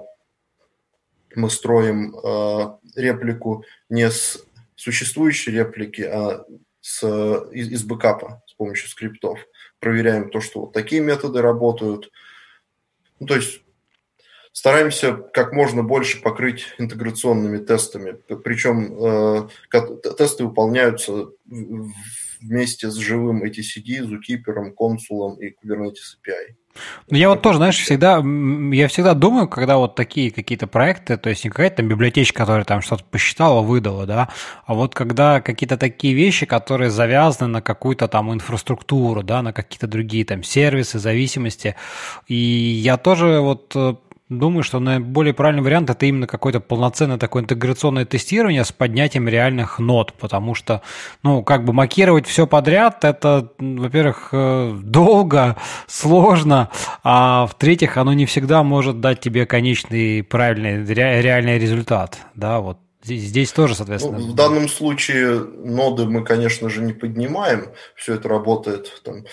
мы строим э, реплику не с существующей реплики, а с, из, из бэкапа с помощью скриптов. Проверяем то, что вот такие методы работают. Ну, то есть стараемся как можно больше покрыть интеграционными тестами. Причем э, тесты выполняются вместе с живым ATCD, Zookeeper, консулом и Kubernetes API. Ну, я вот тоже, знаешь, всегда, я всегда думаю, когда вот такие какие-то проекты, то есть не какая-то там библиотечка, которая там что-то посчитала, выдала, да, а вот когда какие-то такие вещи, которые завязаны на какую-то там инфраструктуру, да, на какие-то другие там сервисы, зависимости. И я тоже вот э, думаю, что наиболее правильный вариант это именно какое-то полноценное такое интеграционное тестирование с поднятием реальных нот, потому что, ну, как бы макировать все подряд, это, во-первых, э, долго, сложно, а в-третьих, оно не всегда может дать тебе конечный правильный реальный результат, да, вот Здесь тоже, соответственно. Ну, в данном случае ноды мы, конечно же, не поднимаем. Все это работает там,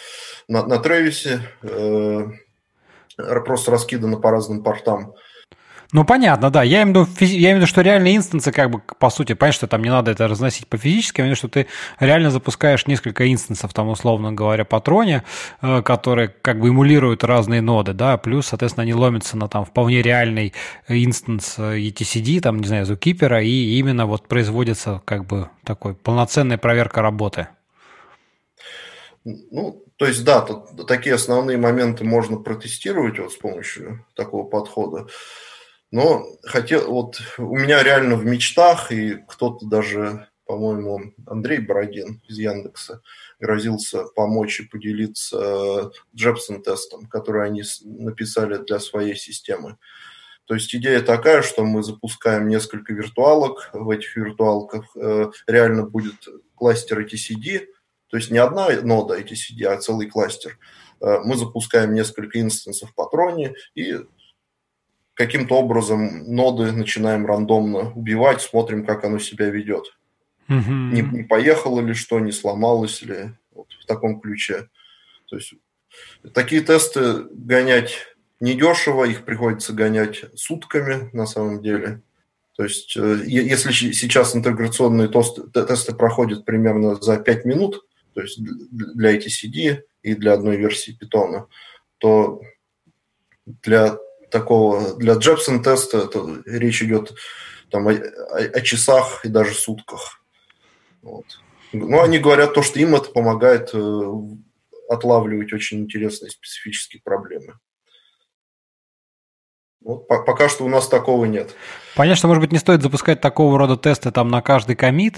на, на Тревисе. Э, просто раскидано по разным портам. Ну, понятно, да. Я имею, в виду, я имею в виду, что реальные инстансы, как бы, по сути, понятно, что там не надо это разносить по физически, я имею в виду, что ты реально запускаешь несколько инстансов, там, условно говоря, по троне, э, которые как бы эмулируют разные ноды, да, плюс, соответственно, они ломятся на там вполне реальный инстанс etcd, там, не знаю, Zookeeper, и именно вот производится как бы такой полноценная проверка работы. Ну, то есть, да, тут такие основные моменты можно протестировать вот с помощью такого подхода. Но хотел, вот у меня реально в мечтах, и кто-то даже, по-моему, Андрей Бородин из Яндекса грозился помочь и поделиться Джепсон тестом, который они написали для своей системы. То есть идея такая, что мы запускаем несколько виртуалок, в этих виртуалках э, реально будет кластер etcd, то есть не одна нода etcd, а целый кластер. Э, мы запускаем несколько инстансов по троне и каким-то образом ноды начинаем рандомно убивать, смотрим, как оно себя ведет. Mm-hmm. Не, не поехало ли что, не сломалось ли, вот в таком ключе. То есть такие тесты гонять недешево, их приходится гонять сутками на самом деле. То есть э, если сейчас интеграционные тесты, тесты проходят примерно за 5 минут, то есть для etcd и для одной версии питона, то для такого, для Джепсон теста это речь идет там о, о, часах и даже сутках. Вот. Но они говорят то, что им это помогает э, отлавливать очень интересные специфические проблемы. Вот пока что у нас такого нет. Понятно, что, может быть, не стоит запускать такого рода тесты там на каждый комит,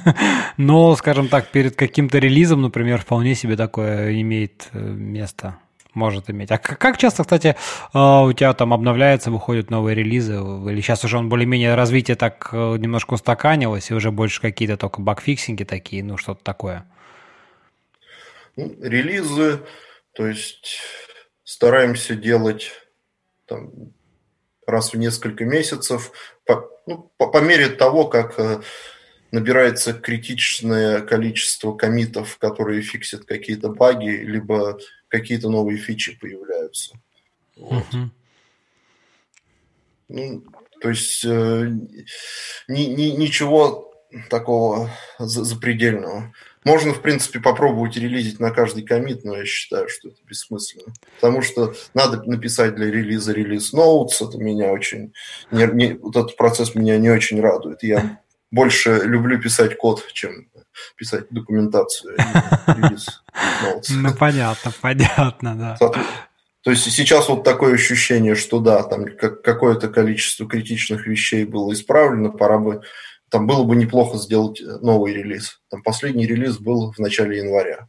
но, скажем так, перед каким-то релизом, например, вполне себе такое имеет э, место, может иметь. А как часто, кстати, э, у тебя там обновляется, выходят новые релизы, или сейчас уже он более-менее развитие так э, немножко устаканилось, и уже больше какие-то только багфиксинги такие, ну, что-то такое? Ну, релизы, то есть стараемся делать там, раз в несколько месяцев, по, ну, по, по мере того, как э, набирается критичное количество комитов, которые фиксят какие-то баги, либо какие-то новые фичи появляются. Вот. Ну, то есть э, ни, ни, ничего такого запредельного. Можно, в принципе, попробовать релизить на каждый комит, но я считаю, что это бессмысленно. Потому что надо написать для релиза релиз ноутс. Это меня очень... Не, не, вот этот процесс меня не очень радует. Я больше люблю писать код, чем писать документацию. Ну, понятно, понятно, да. То есть сейчас вот такое ощущение, что да, там какое-то количество критичных вещей было исправлено, пора бы, там было бы неплохо сделать новый релиз. Там последний релиз был в начале января.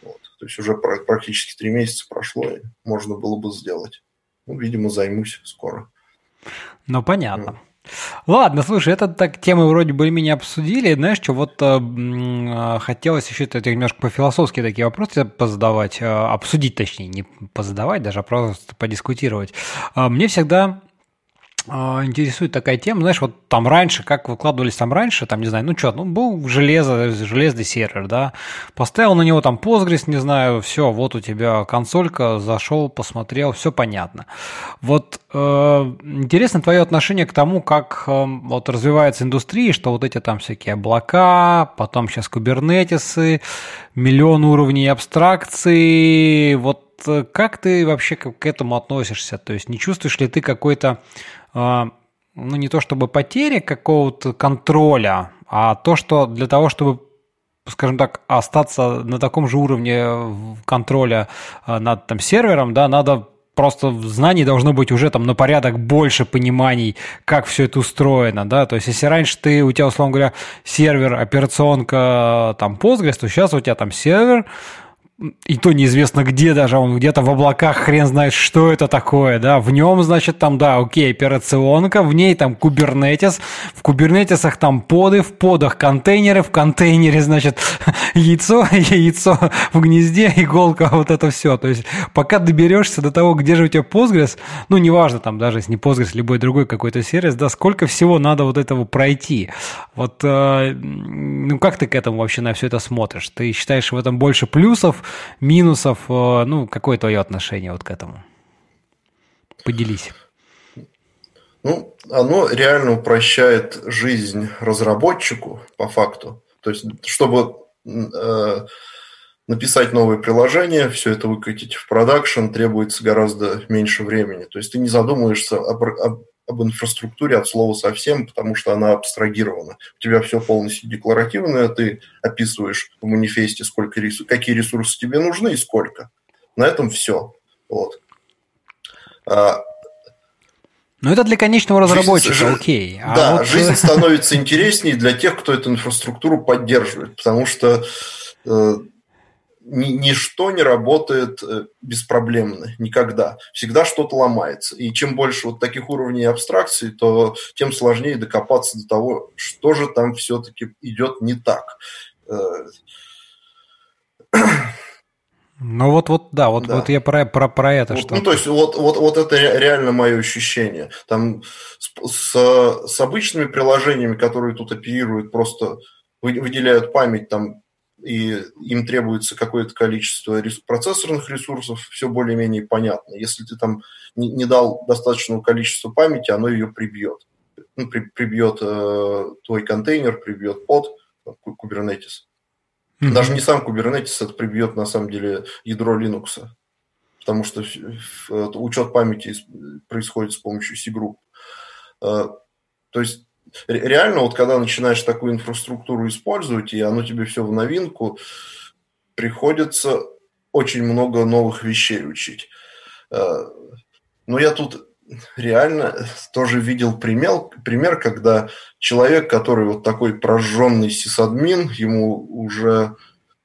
Вот. То есть уже практически три месяца прошло, и можно было бы сделать. Ну, видимо, займусь скоро. Ну, понятно. Ладно, слушай, это так темы вроде бы меня обсудили. Знаешь, что вот э, э, хотелось еще это немножко по-философски такие вопросы позадавать, э, обсудить точнее, не позадавать даже, а просто подискутировать. Э, мне всегда интересует такая тема, знаешь, вот там раньше, как выкладывались там раньше, там, не знаю, ну что, ну был железо, железный сервер, да, поставил на него там Postgres, не знаю, все, вот у тебя консолька, зашел, посмотрел, все понятно. Вот э, интересно твое отношение к тому, как э, вот развивается индустрия, что вот эти там всякие облака, потом сейчас кубернетисы, миллион уровней абстракции, вот э, как ты вообще к этому относишься? То есть не чувствуешь ли ты какой-то а, ну, не то чтобы потери какого-то контроля, а то, что для того, чтобы скажем так, остаться на таком же уровне контроля а, над там, сервером, да, надо просто знаний должно быть уже там на порядок больше пониманий, как все это устроено, да, то есть если раньше ты, у тебя, условно говоря, сервер, операционка там Postgres, то сейчас у тебя там сервер, и то неизвестно где даже, он где-то в облаках, хрен знает, что это такое, да, в нем, значит, там, да, окей, операционка, в ней там кубернетис, в кубернетисах там поды, в подах контейнеры, в контейнере, значит, яйцо, яйцо в гнезде, иголка, вот это все, то есть пока доберешься до того, где же у тебя Postgres, ну, неважно, там, даже если не Postgres, любой другой какой-то сервис, да, сколько всего надо вот этого пройти, вот, э, ну, как ты к этому вообще на все это смотришь? Ты считаешь в этом больше плюсов, минусов, э, ну, какое твое отношение вот к этому? Поделись. Ну, оно реально упрощает жизнь разработчику по факту. То есть, чтобы э, написать новое приложение, все это выкатить в продакшн, требуется гораздо меньше времени. То есть ты не задумываешься об, об, об инфраструктуре от слова совсем, потому что она абстрагирована. У тебя все полностью декларативное, ты описываешь в манифесте, сколько какие ресурсы тебе нужны и сколько. На этом все. Вот. А, ну, это для конечного разработчика, жизнь, окей. А да, вот... жизнь становится интереснее для тех, кто эту инфраструктуру поддерживает, потому что э, ничто не работает э, беспроблемно, никогда. Всегда что-то ломается. И чем больше вот таких уровней абстракции, то тем сложнее докопаться до того, что же там все-таки идет не так. Э, ну вот, вот, да, вот, да. вот я про, про, про это вот, что. Ну, то есть, вот, вот, вот это реально мое ощущение. Там с, с, с обычными приложениями, которые тут оперируют, просто выделяют память там и им требуется какое-то количество процессорных ресурсов, все более-менее понятно. Если ты там не, дал достаточного количества памяти, оно ее прибьет. Ну, при, прибьет э, твой контейнер, прибьет под Kubernetes. Mm-hmm. Даже не сам Kubernetes, это прибьет на самом деле ядро Linux. Потому что учет памяти происходит с помощью C-групп. Э, то есть реально, вот когда начинаешь такую инфраструктуру использовать, и оно тебе все в новинку, приходится очень много новых вещей учить. Э, но я тут реально тоже видел пример, пример, когда человек, который вот такой прожженный сисадмин, ему уже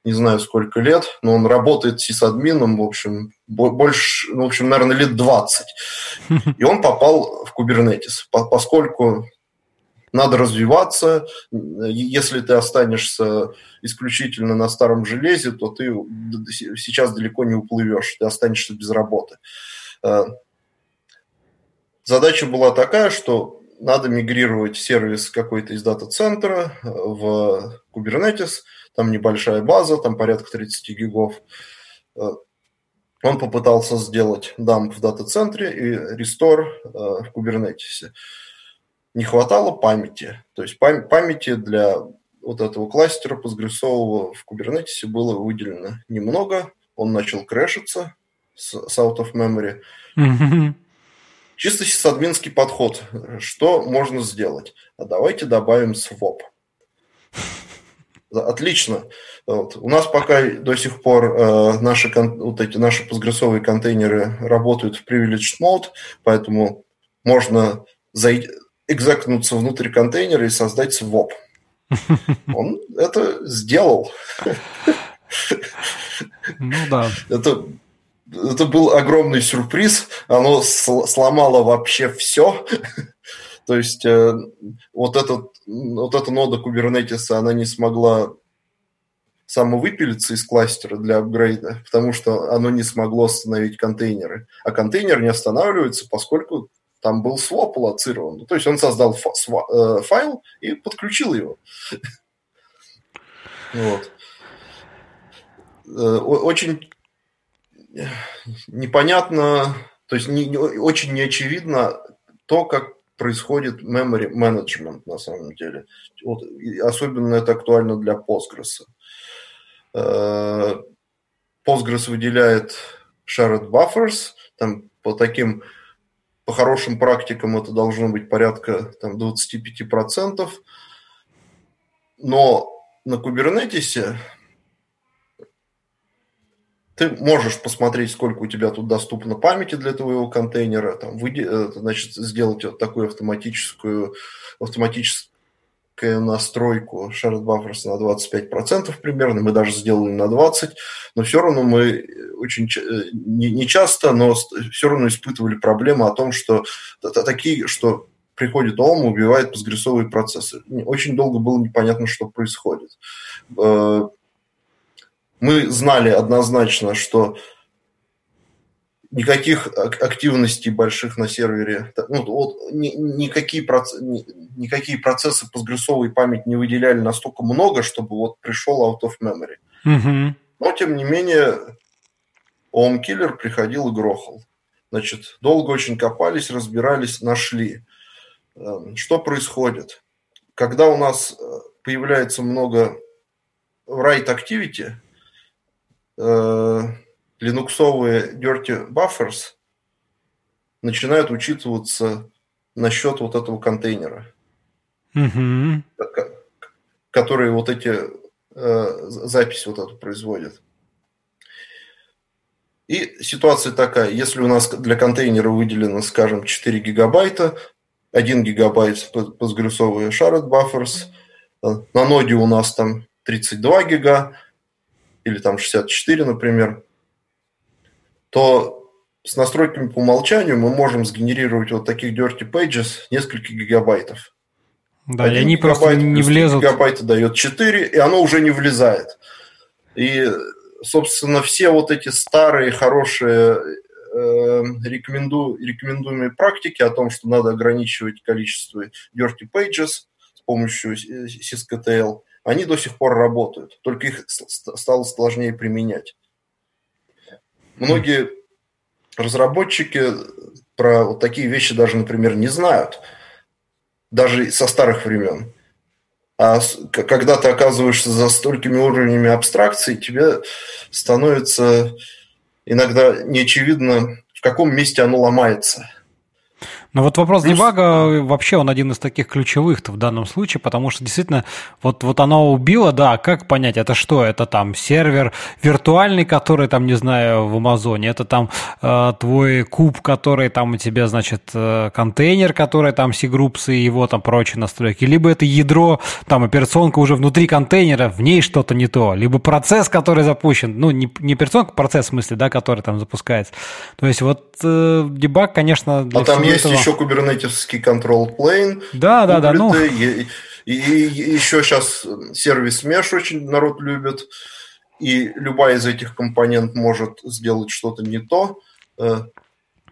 не знаю сколько лет, но он работает сисадмином, в общем, больше, ну, в общем, наверное, лет 20. И он попал в Kubernetes, поскольку надо развиваться. Если ты останешься исключительно на старом железе, то ты сейчас далеко не уплывешь, ты останешься без работы. Э, задача была такая, что надо мигрировать сервис какой-то из дата-центра э, в Kubernetes, там небольшая база, там порядка 30 гигов. Э, он попытался сделать дамп в дата-центре и рестор в Kubernetes не хватало памяти. То есть пам- памяти для вот этого кластера постгрессового в Kubernetes было выделено немного. Он начал крэшиться с, с out of memory. Mm-hmm. Чисто сисадминский подход. Что можно сделать? А давайте добавим swap. Отлично. Вот. У нас пока до сих пор э, наши, вот эти, наши постгрессовые контейнеры работают в privileged mode, поэтому можно зайти, экзекнуться внутрь контейнера и создать своп. Он это сделал. Ну да. Это, это был огромный сюрприз. Оно сломало вообще все. То есть э, вот, этот, вот эта нода Kubernetes, она не смогла самовыпилиться из кластера для апгрейда, потому что оно не смогло остановить контейнеры. А контейнер не останавливается, поскольку там был своп лоцирован. То есть он создал э, файл и подключил его. Вот. Э, очень непонятно, то есть не, очень неочевидно то, как происходит memory management на самом деле. Вот, особенно это актуально для Postgres. Э, Postgres выделяет shared buffers, там по таким, по хорошим практикам это должно быть порядка там, 25%, но на Kubernetes ты можешь посмотреть, сколько у тебя тут доступно памяти для твоего контейнера, там, выйди, э, значит, сделать вот такую автоматическую, автоматическую настройку shared buffers на 25% примерно, мы даже сделали на 20%, но все равно мы очень э, не, не часто, но все равно испытывали проблему о том, что такие, что приходит ОМ, убивает постгрессовые процессы. Очень долго было непонятно, что происходит. Э, мы знали однозначно, что никаких активностей больших на сервере, ну, вот, никакие, процессы, никакие процессы постгрессовой память не выделяли настолько много, чтобы вот пришел out of memory. Угу. Но, тем не менее, OM киллер приходил и грохал. Значит, долго очень копались, разбирались, нашли. Эм, что происходит? Когда у нас э, появляется много write activity, э, линуксовые dirty buffers начинают учитываться насчет вот этого контейнера, угу. который вот эти э, записи вот эту производит. И ситуация такая, если у нас для контейнера выделено, скажем, 4 гигабайта, 1 гигабайт постгрессовые shared buffers, э, на ноде у нас там 32 гига, или там 64, например, то с настройками по умолчанию мы можем сгенерировать вот таких dirty pages несколько гигабайтов. Да, Один и они просто не влезут. гигабайта дает 4, и оно уже не влезает. И, собственно, все вот эти старые, хорошие э, рекоменду, рекомендуемые практики о том, что надо ограничивать количество dirty pages с помощью sysctl, они до сих пор работают, только их стало сложнее применять. Многие разработчики про вот такие вещи даже, например, не знают, даже со старых времен. А когда ты оказываешься за столькими уровнями абстракции, тебе становится иногда неочевидно, в каком месте оно ломается. Но вот вопрос Плюс... дебага вообще он один из таких ключевых в данном случае, потому что действительно вот, вот оно убило, да, как понять, это что? Это там сервер виртуальный, который там, не знаю, в Амазоне, это там э, твой куб, который там у тебя, значит, э, контейнер, который там C-Groups и его там прочие настройки, либо это ядро, там операционка уже внутри контейнера, в ней что-то не то, либо процесс, который запущен, ну, не, не операционка, процесс в смысле, да, который там запускается. То есть вот э, дебаг, конечно, для а там есть этого еще кубернетовский control plane. Да, да, да. Ну... И, и, и еще сейчас сервис Mesh очень народ любит. И любая из этих компонент может сделать что-то не то. Э,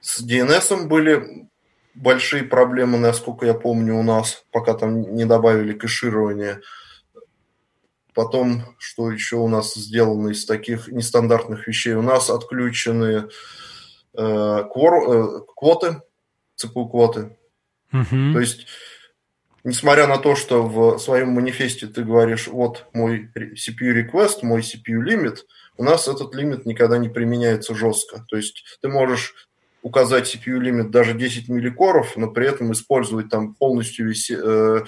с DNS были большие проблемы, насколько я помню, у нас, пока там не добавили кэширование. Потом, что еще у нас сделано из таких нестандартных вещей? У нас отключены э, квор, э, квоты ЦПУ квоты. Угу. То есть, несмотря на то, что в своем манифесте ты говоришь, вот мой CPU request, мой CPU лимит, у нас этот лимит никогда не применяется жестко. То есть ты можешь указать CPU лимит даже 10 милликоров, но при этом использовать там полностью весь, э,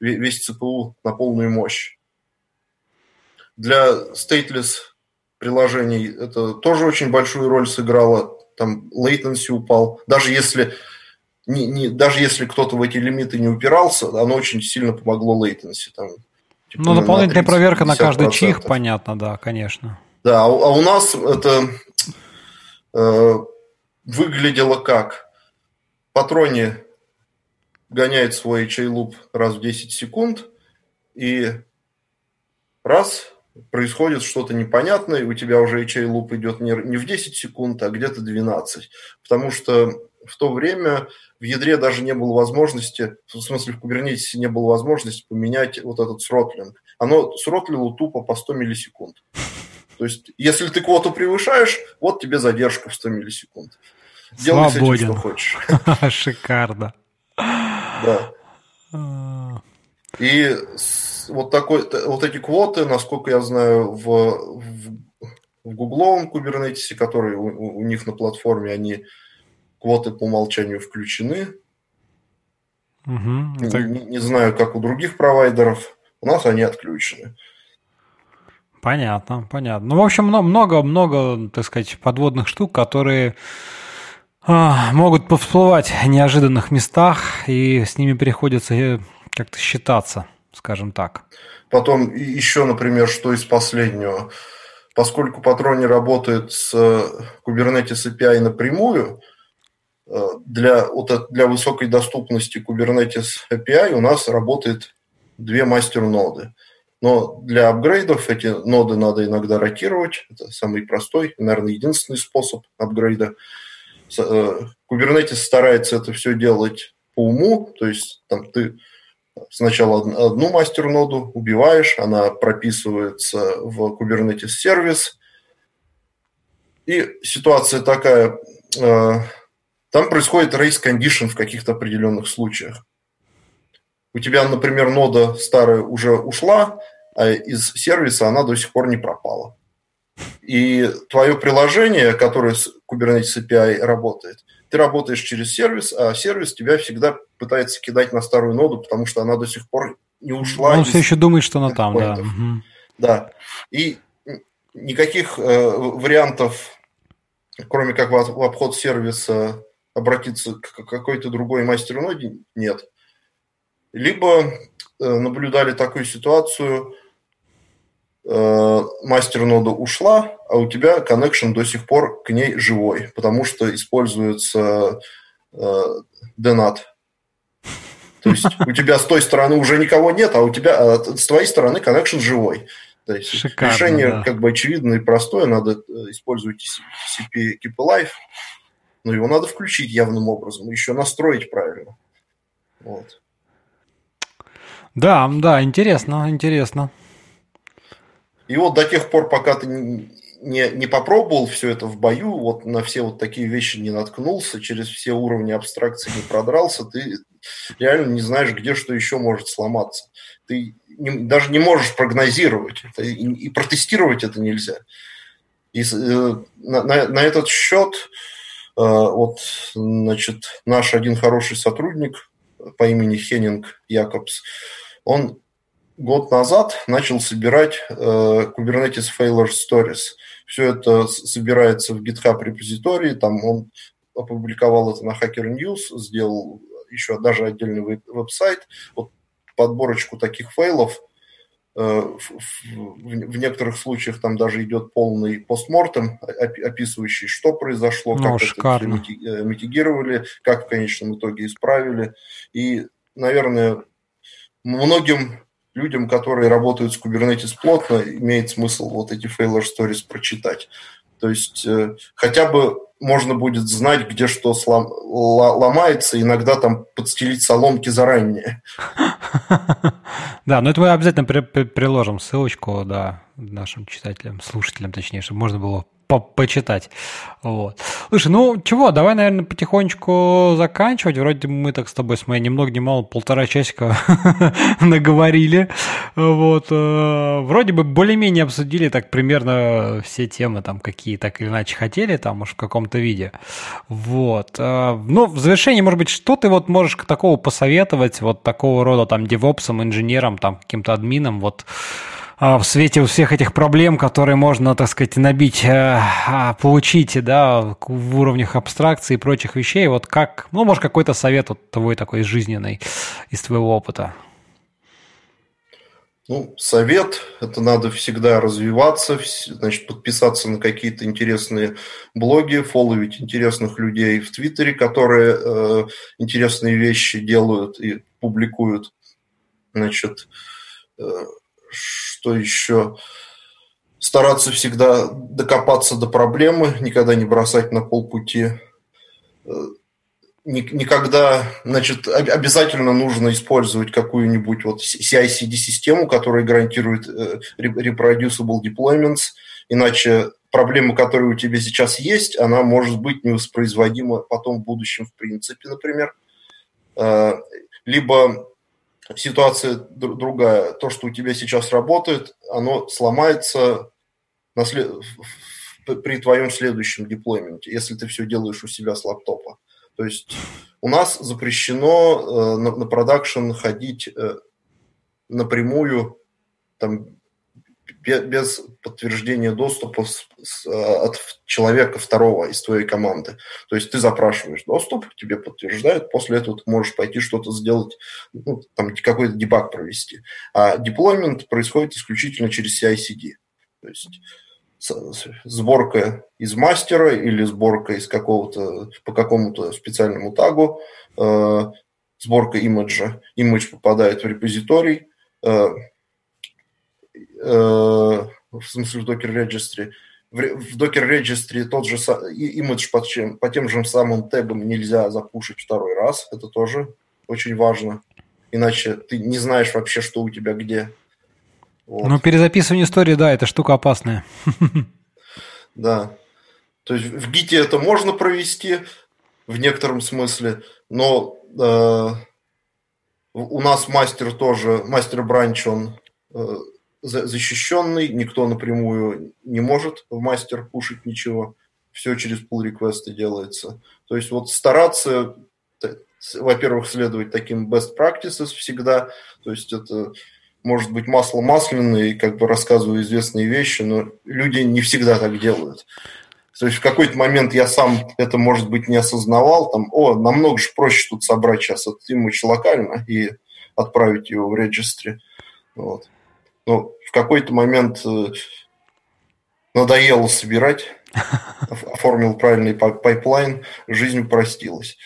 весь CPU на полную мощь. для stateless приложений это тоже очень большую роль сыграло. Там latency упал. Даже если, не, не, даже если кто-то в эти лимиты не упирался, оно очень сильно помогло. Там, типа, ну, дополнительная проверка на каждый чих, понятно, да, конечно. Да, а, а у нас это э, выглядело как? Патроне гоняет свой чайлуп раз в 10 секунд, и раз происходит что-то непонятное, и у тебя уже HA луп идет не, не в 10 секунд, а где-то 12. Потому что в то время в ядре даже не было возможности, в смысле в Kubernetes не было возможности поменять вот этот сротлинг. Оно сротлило тупо по 100 миллисекунд. То есть, если ты квоту превышаешь, вот тебе задержка в 100 миллисекунд. Делай Свободен. с этим, что хочешь. Шикарно. Да. И вот, такой, вот эти квоты, насколько я знаю, в, в, в гугловом кубернетисе, который у, у них на платформе, они квоты по умолчанию включены. Угу, это... не, не знаю, как у других провайдеров. У нас они отключены. Понятно, понятно. Ну, в общем, много-много, так сказать, подводных штук, которые а, могут повсплывать в неожиданных местах, и с ними приходится э, как-то считаться скажем так. Потом еще, например, что из последнего. Поскольку Патрони работает с Kubernetes API напрямую, э, для, вот, для высокой доступности Kubernetes API у нас работает две мастер-ноды. Но для апгрейдов эти ноды надо иногда ротировать. Это самый простой, наверное, единственный способ апгрейда. Э, Kubernetes старается это все делать по уму, то есть там ты сначала одну мастер-ноду убиваешь, она прописывается в Kubernetes сервис. И ситуация такая, э, там происходит race condition в каких-то определенных случаях. У тебя, например, нода старая уже ушла, а из сервиса она до сих пор не пропала. И твое приложение, которое с Kubernetes API работает – ты работаешь через сервис, а сервис тебя всегда пытается кидать на старую ноду, потому что она до сих пор не ушла. Он все еще думает, что она там, да. Да. И никаких э, вариантов, кроме как в, в обход сервиса обратиться к какой-то другой мастер-ноде, нет. Либо э, наблюдали такую ситуацию – Э, мастер-нода ушла, а у тебя connection до сих пор к ней живой, потому что используется э, DNAT. То есть у тебя с той стороны уже никого нет, а у тебя а с твоей стороны connection живой. То есть Шикарно, решение да. как бы очевидное и простое, надо использовать CP Keep Alive, но его надо включить явным образом, еще настроить правильно. Вот. Да, да, интересно, интересно. И вот до тех пор, пока ты не, не попробовал все это в бою, вот на все вот такие вещи не наткнулся, через все уровни абстракции не продрался, ты реально не знаешь, где что еще может сломаться. Ты не, даже не можешь прогнозировать это, и, и протестировать это нельзя. И э, на, на, на этот счет вот, значит, наш один хороший сотрудник по имени Хеннинг Якобс, он год назад начал собирать э, Kubernetes Failure Stories. Все это собирается в GitHub репозитории, там он опубликовал это на Hacker News, сделал еще даже отдельный веб-сайт, вот подборочку таких фейлов. Э, в некоторых случаях там даже идет полный постмортем, описывающий, что произошло, ну, как шикарно. это митигировали, как в конечном итоге исправили. И, наверное, многим людям, которые работают с Kubernetes плотно, имеет смысл вот эти failure stories прочитать. То есть э, хотя бы можно будет знать, где что слом, ломается, иногда там подстелить соломки заранее. Да, но это мы обязательно приложим ссылочку, да, нашим читателям, слушателям, точнее, чтобы можно было по почитать. Вот. Слушай, ну чего, давай, наверное, потихонечку заканчивать. Вроде мы так с тобой с моей ни много ни мало полтора часика наговорили. Вот. Э, вроде бы более-менее обсудили так примерно все темы, там, какие так или иначе хотели, там, уж в каком-то виде. Вот. Э, ну, в завершении, может быть, что ты вот можешь такого посоветовать, вот такого рода там девопсам, инженерам, там, каким-то админам, вот в свете всех этих проблем, которые можно, так сказать, набить, э, а, получить, да, в уровнях абстракции и прочих вещей, вот как, ну, может, какой-то совет вот твой такой жизненный из твоего опыта? Ну, совет – это надо всегда развиваться, значит, подписаться на какие-то интересные блоги, фолловить интересных людей в Твиттере, которые э, интересные вещи делают и публикуют. Значит, э, что еще? Стараться всегда докопаться до проблемы, никогда не бросать на полпути. Э, никогда, значит, обязательно нужно использовать какую-нибудь вот CI-CD-систему, которая гарантирует э, reproducible deployments, иначе проблема, которая у тебя сейчас есть, она может быть невоспроизводима потом в будущем в принципе, например. Э, либо ситуация другая, то, что у тебя сейчас работает, оно сломается на след... при твоем следующем деплойменте, если ты все делаешь у себя с лаптопа. То есть у нас запрещено э, на, на продакшн ходить э, напрямую там, без, подтверждения доступа э, от человека второго из твоей команды. То есть ты запрашиваешь доступ, тебе подтверждают, после этого ты можешь пойти что-то сделать, ну, там какой-то дебаг провести. А деплоймент происходит исключительно через CI-CD. То есть сборка из мастера или сборка из какого-то по какому-то специальному тагу, э, сборка имиджа, имидж попадает в репозиторий, э, в смысле в Docker Registry. В, Docker Registry тот же имидж по, чем, по тем же самым тегам нельзя запушить второй раз, это тоже очень важно, иначе ты не знаешь вообще, что у тебя где. Вот. Ну, перезаписывание истории, да, это штука опасная. Да. То есть в гите это можно провести в некотором смысле, но э, у нас мастер тоже, мастер бранч, он э, защищенный, никто напрямую не может в мастер пушить ничего, все через pull реквесты делается. То есть вот стараться, во-первых, следовать таким best practices всегда, то есть это может быть масло масляное, как бы рассказываю известные вещи, но люди не всегда так делают. То есть в какой-то момент я сам это, может быть, не осознавал, там, о, намного же проще тут собрать сейчас этот имидж локально и отправить его в registry. Вот. Но в какой-то момент э, надоело собирать, оформил правильный pipeline, жизнь упростилась.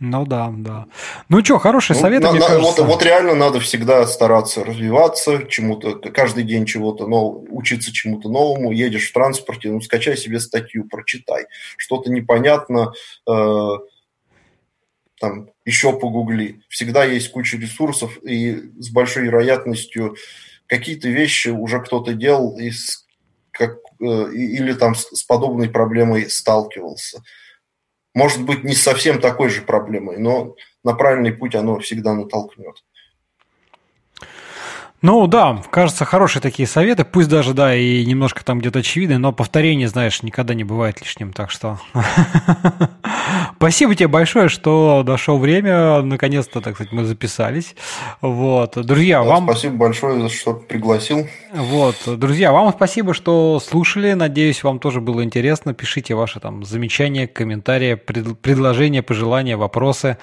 Ну да, да. Ну что, хороший ну, совет, на, мне на, кажется. Вот, вот реально надо всегда стараться развиваться, чему-то, каждый день чего-то нового, учиться чему-то новому. Едешь в транспорте, ну скачай себе статью, прочитай. Что-то непонятно, э, там, еще погугли. Всегда есть куча ресурсов, и с большой вероятностью какие-то вещи уже кто-то делал и с, как, э, или там с, с подобной проблемой сталкивался может быть, не совсем такой же проблемой, но на правильный путь оно всегда натолкнет. Ну да, кажется, хорошие такие советы, пусть даже, да, и немножко там где-то очевидны, но повторение, знаешь, никогда не бывает лишним, так что. Спасибо тебе большое, что дошло время, наконец-то, так сказать, мы записались. Вот, друзья, вам... Спасибо большое, за что пригласил. Вот, друзья, вам спасибо, что слушали, надеюсь, вам тоже было интересно, пишите ваши там замечания, комментарии, пред... предложения, пожелания, вопросы,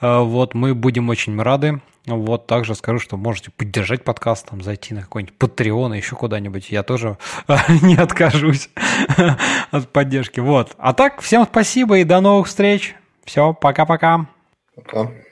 э, вот, мы будем очень рады. Вот также скажу, что можете поддержать подкаст, там, зайти на какой-нибудь Patreon, еще куда-нибудь. Я тоже не откажусь от поддержки. Вот. А так, всем спасибо и до новых встреч. Все, пока-пока. Пока. -пока. пока.